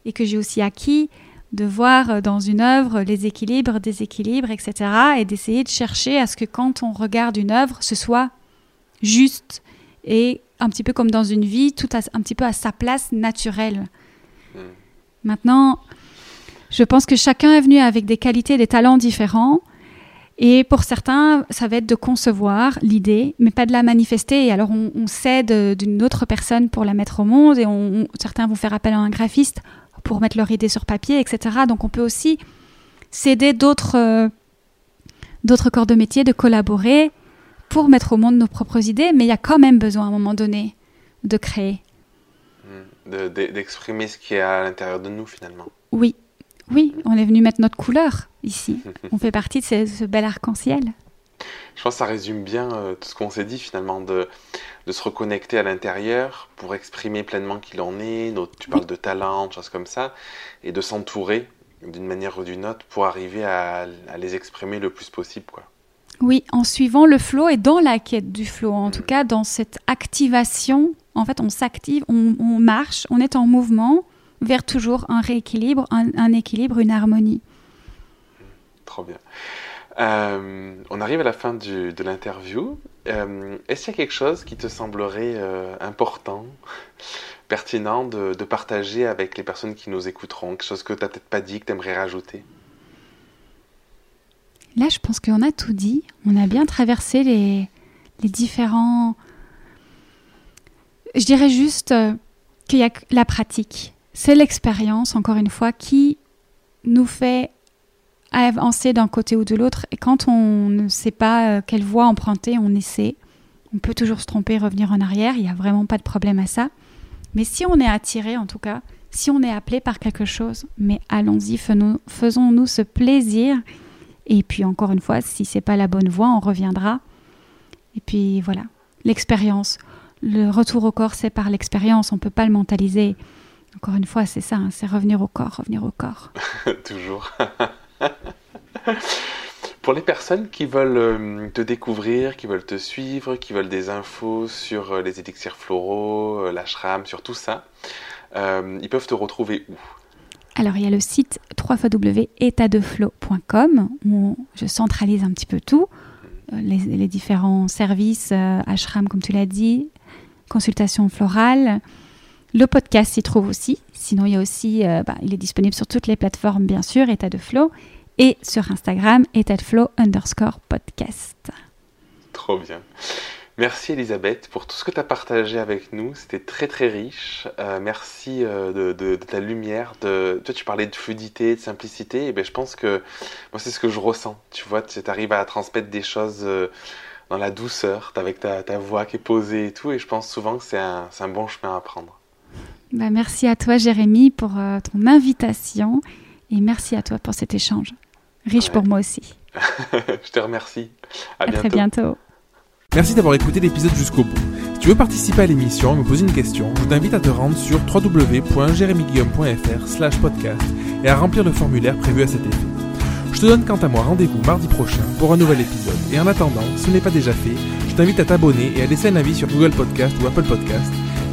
Speaker 2: et que j'ai aussi acquis de voir dans une œuvre les équilibres, déséquilibres, etc. et d'essayer de chercher à ce que quand on regarde une œuvre, ce soit juste et un petit peu comme dans une vie, tout un petit peu à sa place naturelle. Hmm. Maintenant, je pense que chacun est venu avec des qualités, des talents différents. Et pour certains, ça va être de concevoir l'idée, mais pas de la manifester. Et alors, on, on s'aide d'une autre personne pour la mettre au monde, et on, certains vont faire appel à un graphiste pour mettre leur idée sur papier, etc. Donc, on peut aussi s'aider d'autres euh, d'autres corps de métier, de collaborer pour mettre au monde nos propres idées, mais il y a quand même besoin à un moment donné de créer.
Speaker 1: Mmh. D'exprimer ce qui est à l'intérieur de nous, finalement.
Speaker 2: Oui, oui, on est venu mettre notre couleur ici. on fait partie de ce, bel arc-en-ciel.
Speaker 1: Je pense que ça résume bien euh, tout ce qu'on s'est dit finalement, de, se reconnecter à l'intérieur pour exprimer pleinement qui l'on est. tu parles de talent, de choses comme ça, et de s'entourer d'une manière ou d'une autre pour arriver à, les exprimer le plus possible. Quoi.
Speaker 2: Oui, en suivant le flot et dans la quête du flot, en tout mm. cas dans cette activation. En fait, on s'active, on marche, on est en mouvement vers toujours un rééquilibre, un, équilibre, une harmonie.
Speaker 1: Trop bien. Euh, on arrive à la fin de l'interview. Euh, est-ce qu'il y a quelque chose qui te semblerait euh, important, pertinent de, partager avec les personnes qui nous écouteront? Quelque chose que tu n'as peut-être pas dit, que tu aimerais rajouter?
Speaker 2: Là, je pense qu'on a tout dit. On a bien traversé les, les différents. Je dirais juste qu'il y a la pratique. C'est l'expérience, encore une fois, qui nous fait avancer d'un côté ou de l'autre. Et quand on ne sait pas euh, quelle voie emprunter, on essaie. On peut toujours se tromper, revenir en arrière. Il n'y a vraiment pas de problème à ça. Mais si on est attiré, en tout cas, si on est appelé par quelque chose, mais allons-y, faisons-nous ce plaisir. Et puis encore une fois, si c'est pas la bonne voie, on reviendra. Et puis voilà, l'expérience, le retour au corps, c'est par l'expérience. On peut pas le mentaliser. Encore une fois, c'est ça, hein, c'est revenir au corps, revenir au corps.
Speaker 1: Toujours. Pour les personnes qui veulent euh, te découvrir, qui veulent te suivre, qui veulent des infos sur euh, les élixirs floraux, euh, l'ashram, sur tout ça, ils peuvent te retrouver où?
Speaker 2: Alors, il y a le site www.étatdeflow.com où je centralise un petit peu tout, les, les différents services, ashram, comme tu l'as dit, consultation florale. Le podcast s'y trouve aussi. Sinon, aussi, bah, il est disponible sur toutes les plateformes, bien sûr, État de Flow et sur Instagram, flow underscore podcast.
Speaker 1: Trop bien. Merci Elisabeth pour tout ce que tu as partagé avec nous. C'était très très riche. Euh, merci euh, de, ta lumière. De... Toi, tu parlais de fluidité, de simplicité. Et ben, je pense que moi, c'est ce que je ressens. Tu vois, tu arrives à transmettre des choses euh, dans la douceur, avec ta, voix qui est posée et tout. Et je pense souvent que c'est un, bon chemin à prendre.
Speaker 2: Bah, merci à toi, Jérémy, pour ton invitation. Et merci à toi pour cet échange riche pour moi aussi.
Speaker 1: je te remercie.
Speaker 2: À, très bientôt.
Speaker 3: Merci d'avoir écouté l'épisode jusqu'au bout. Si tu veux participer à l'émission et me poser une question, je t'invite à te rendre sur www.jeremyguillaume.fr slash podcast et à remplir le formulaire prévu à cet effet. Je te donne quant à moi rendez-vous mardi prochain pour un nouvel épisode. Et en attendant, si ce n'est pas déjà fait, je t'invite à t'abonner et à laisser un avis sur Google Podcast ou Apple Podcast.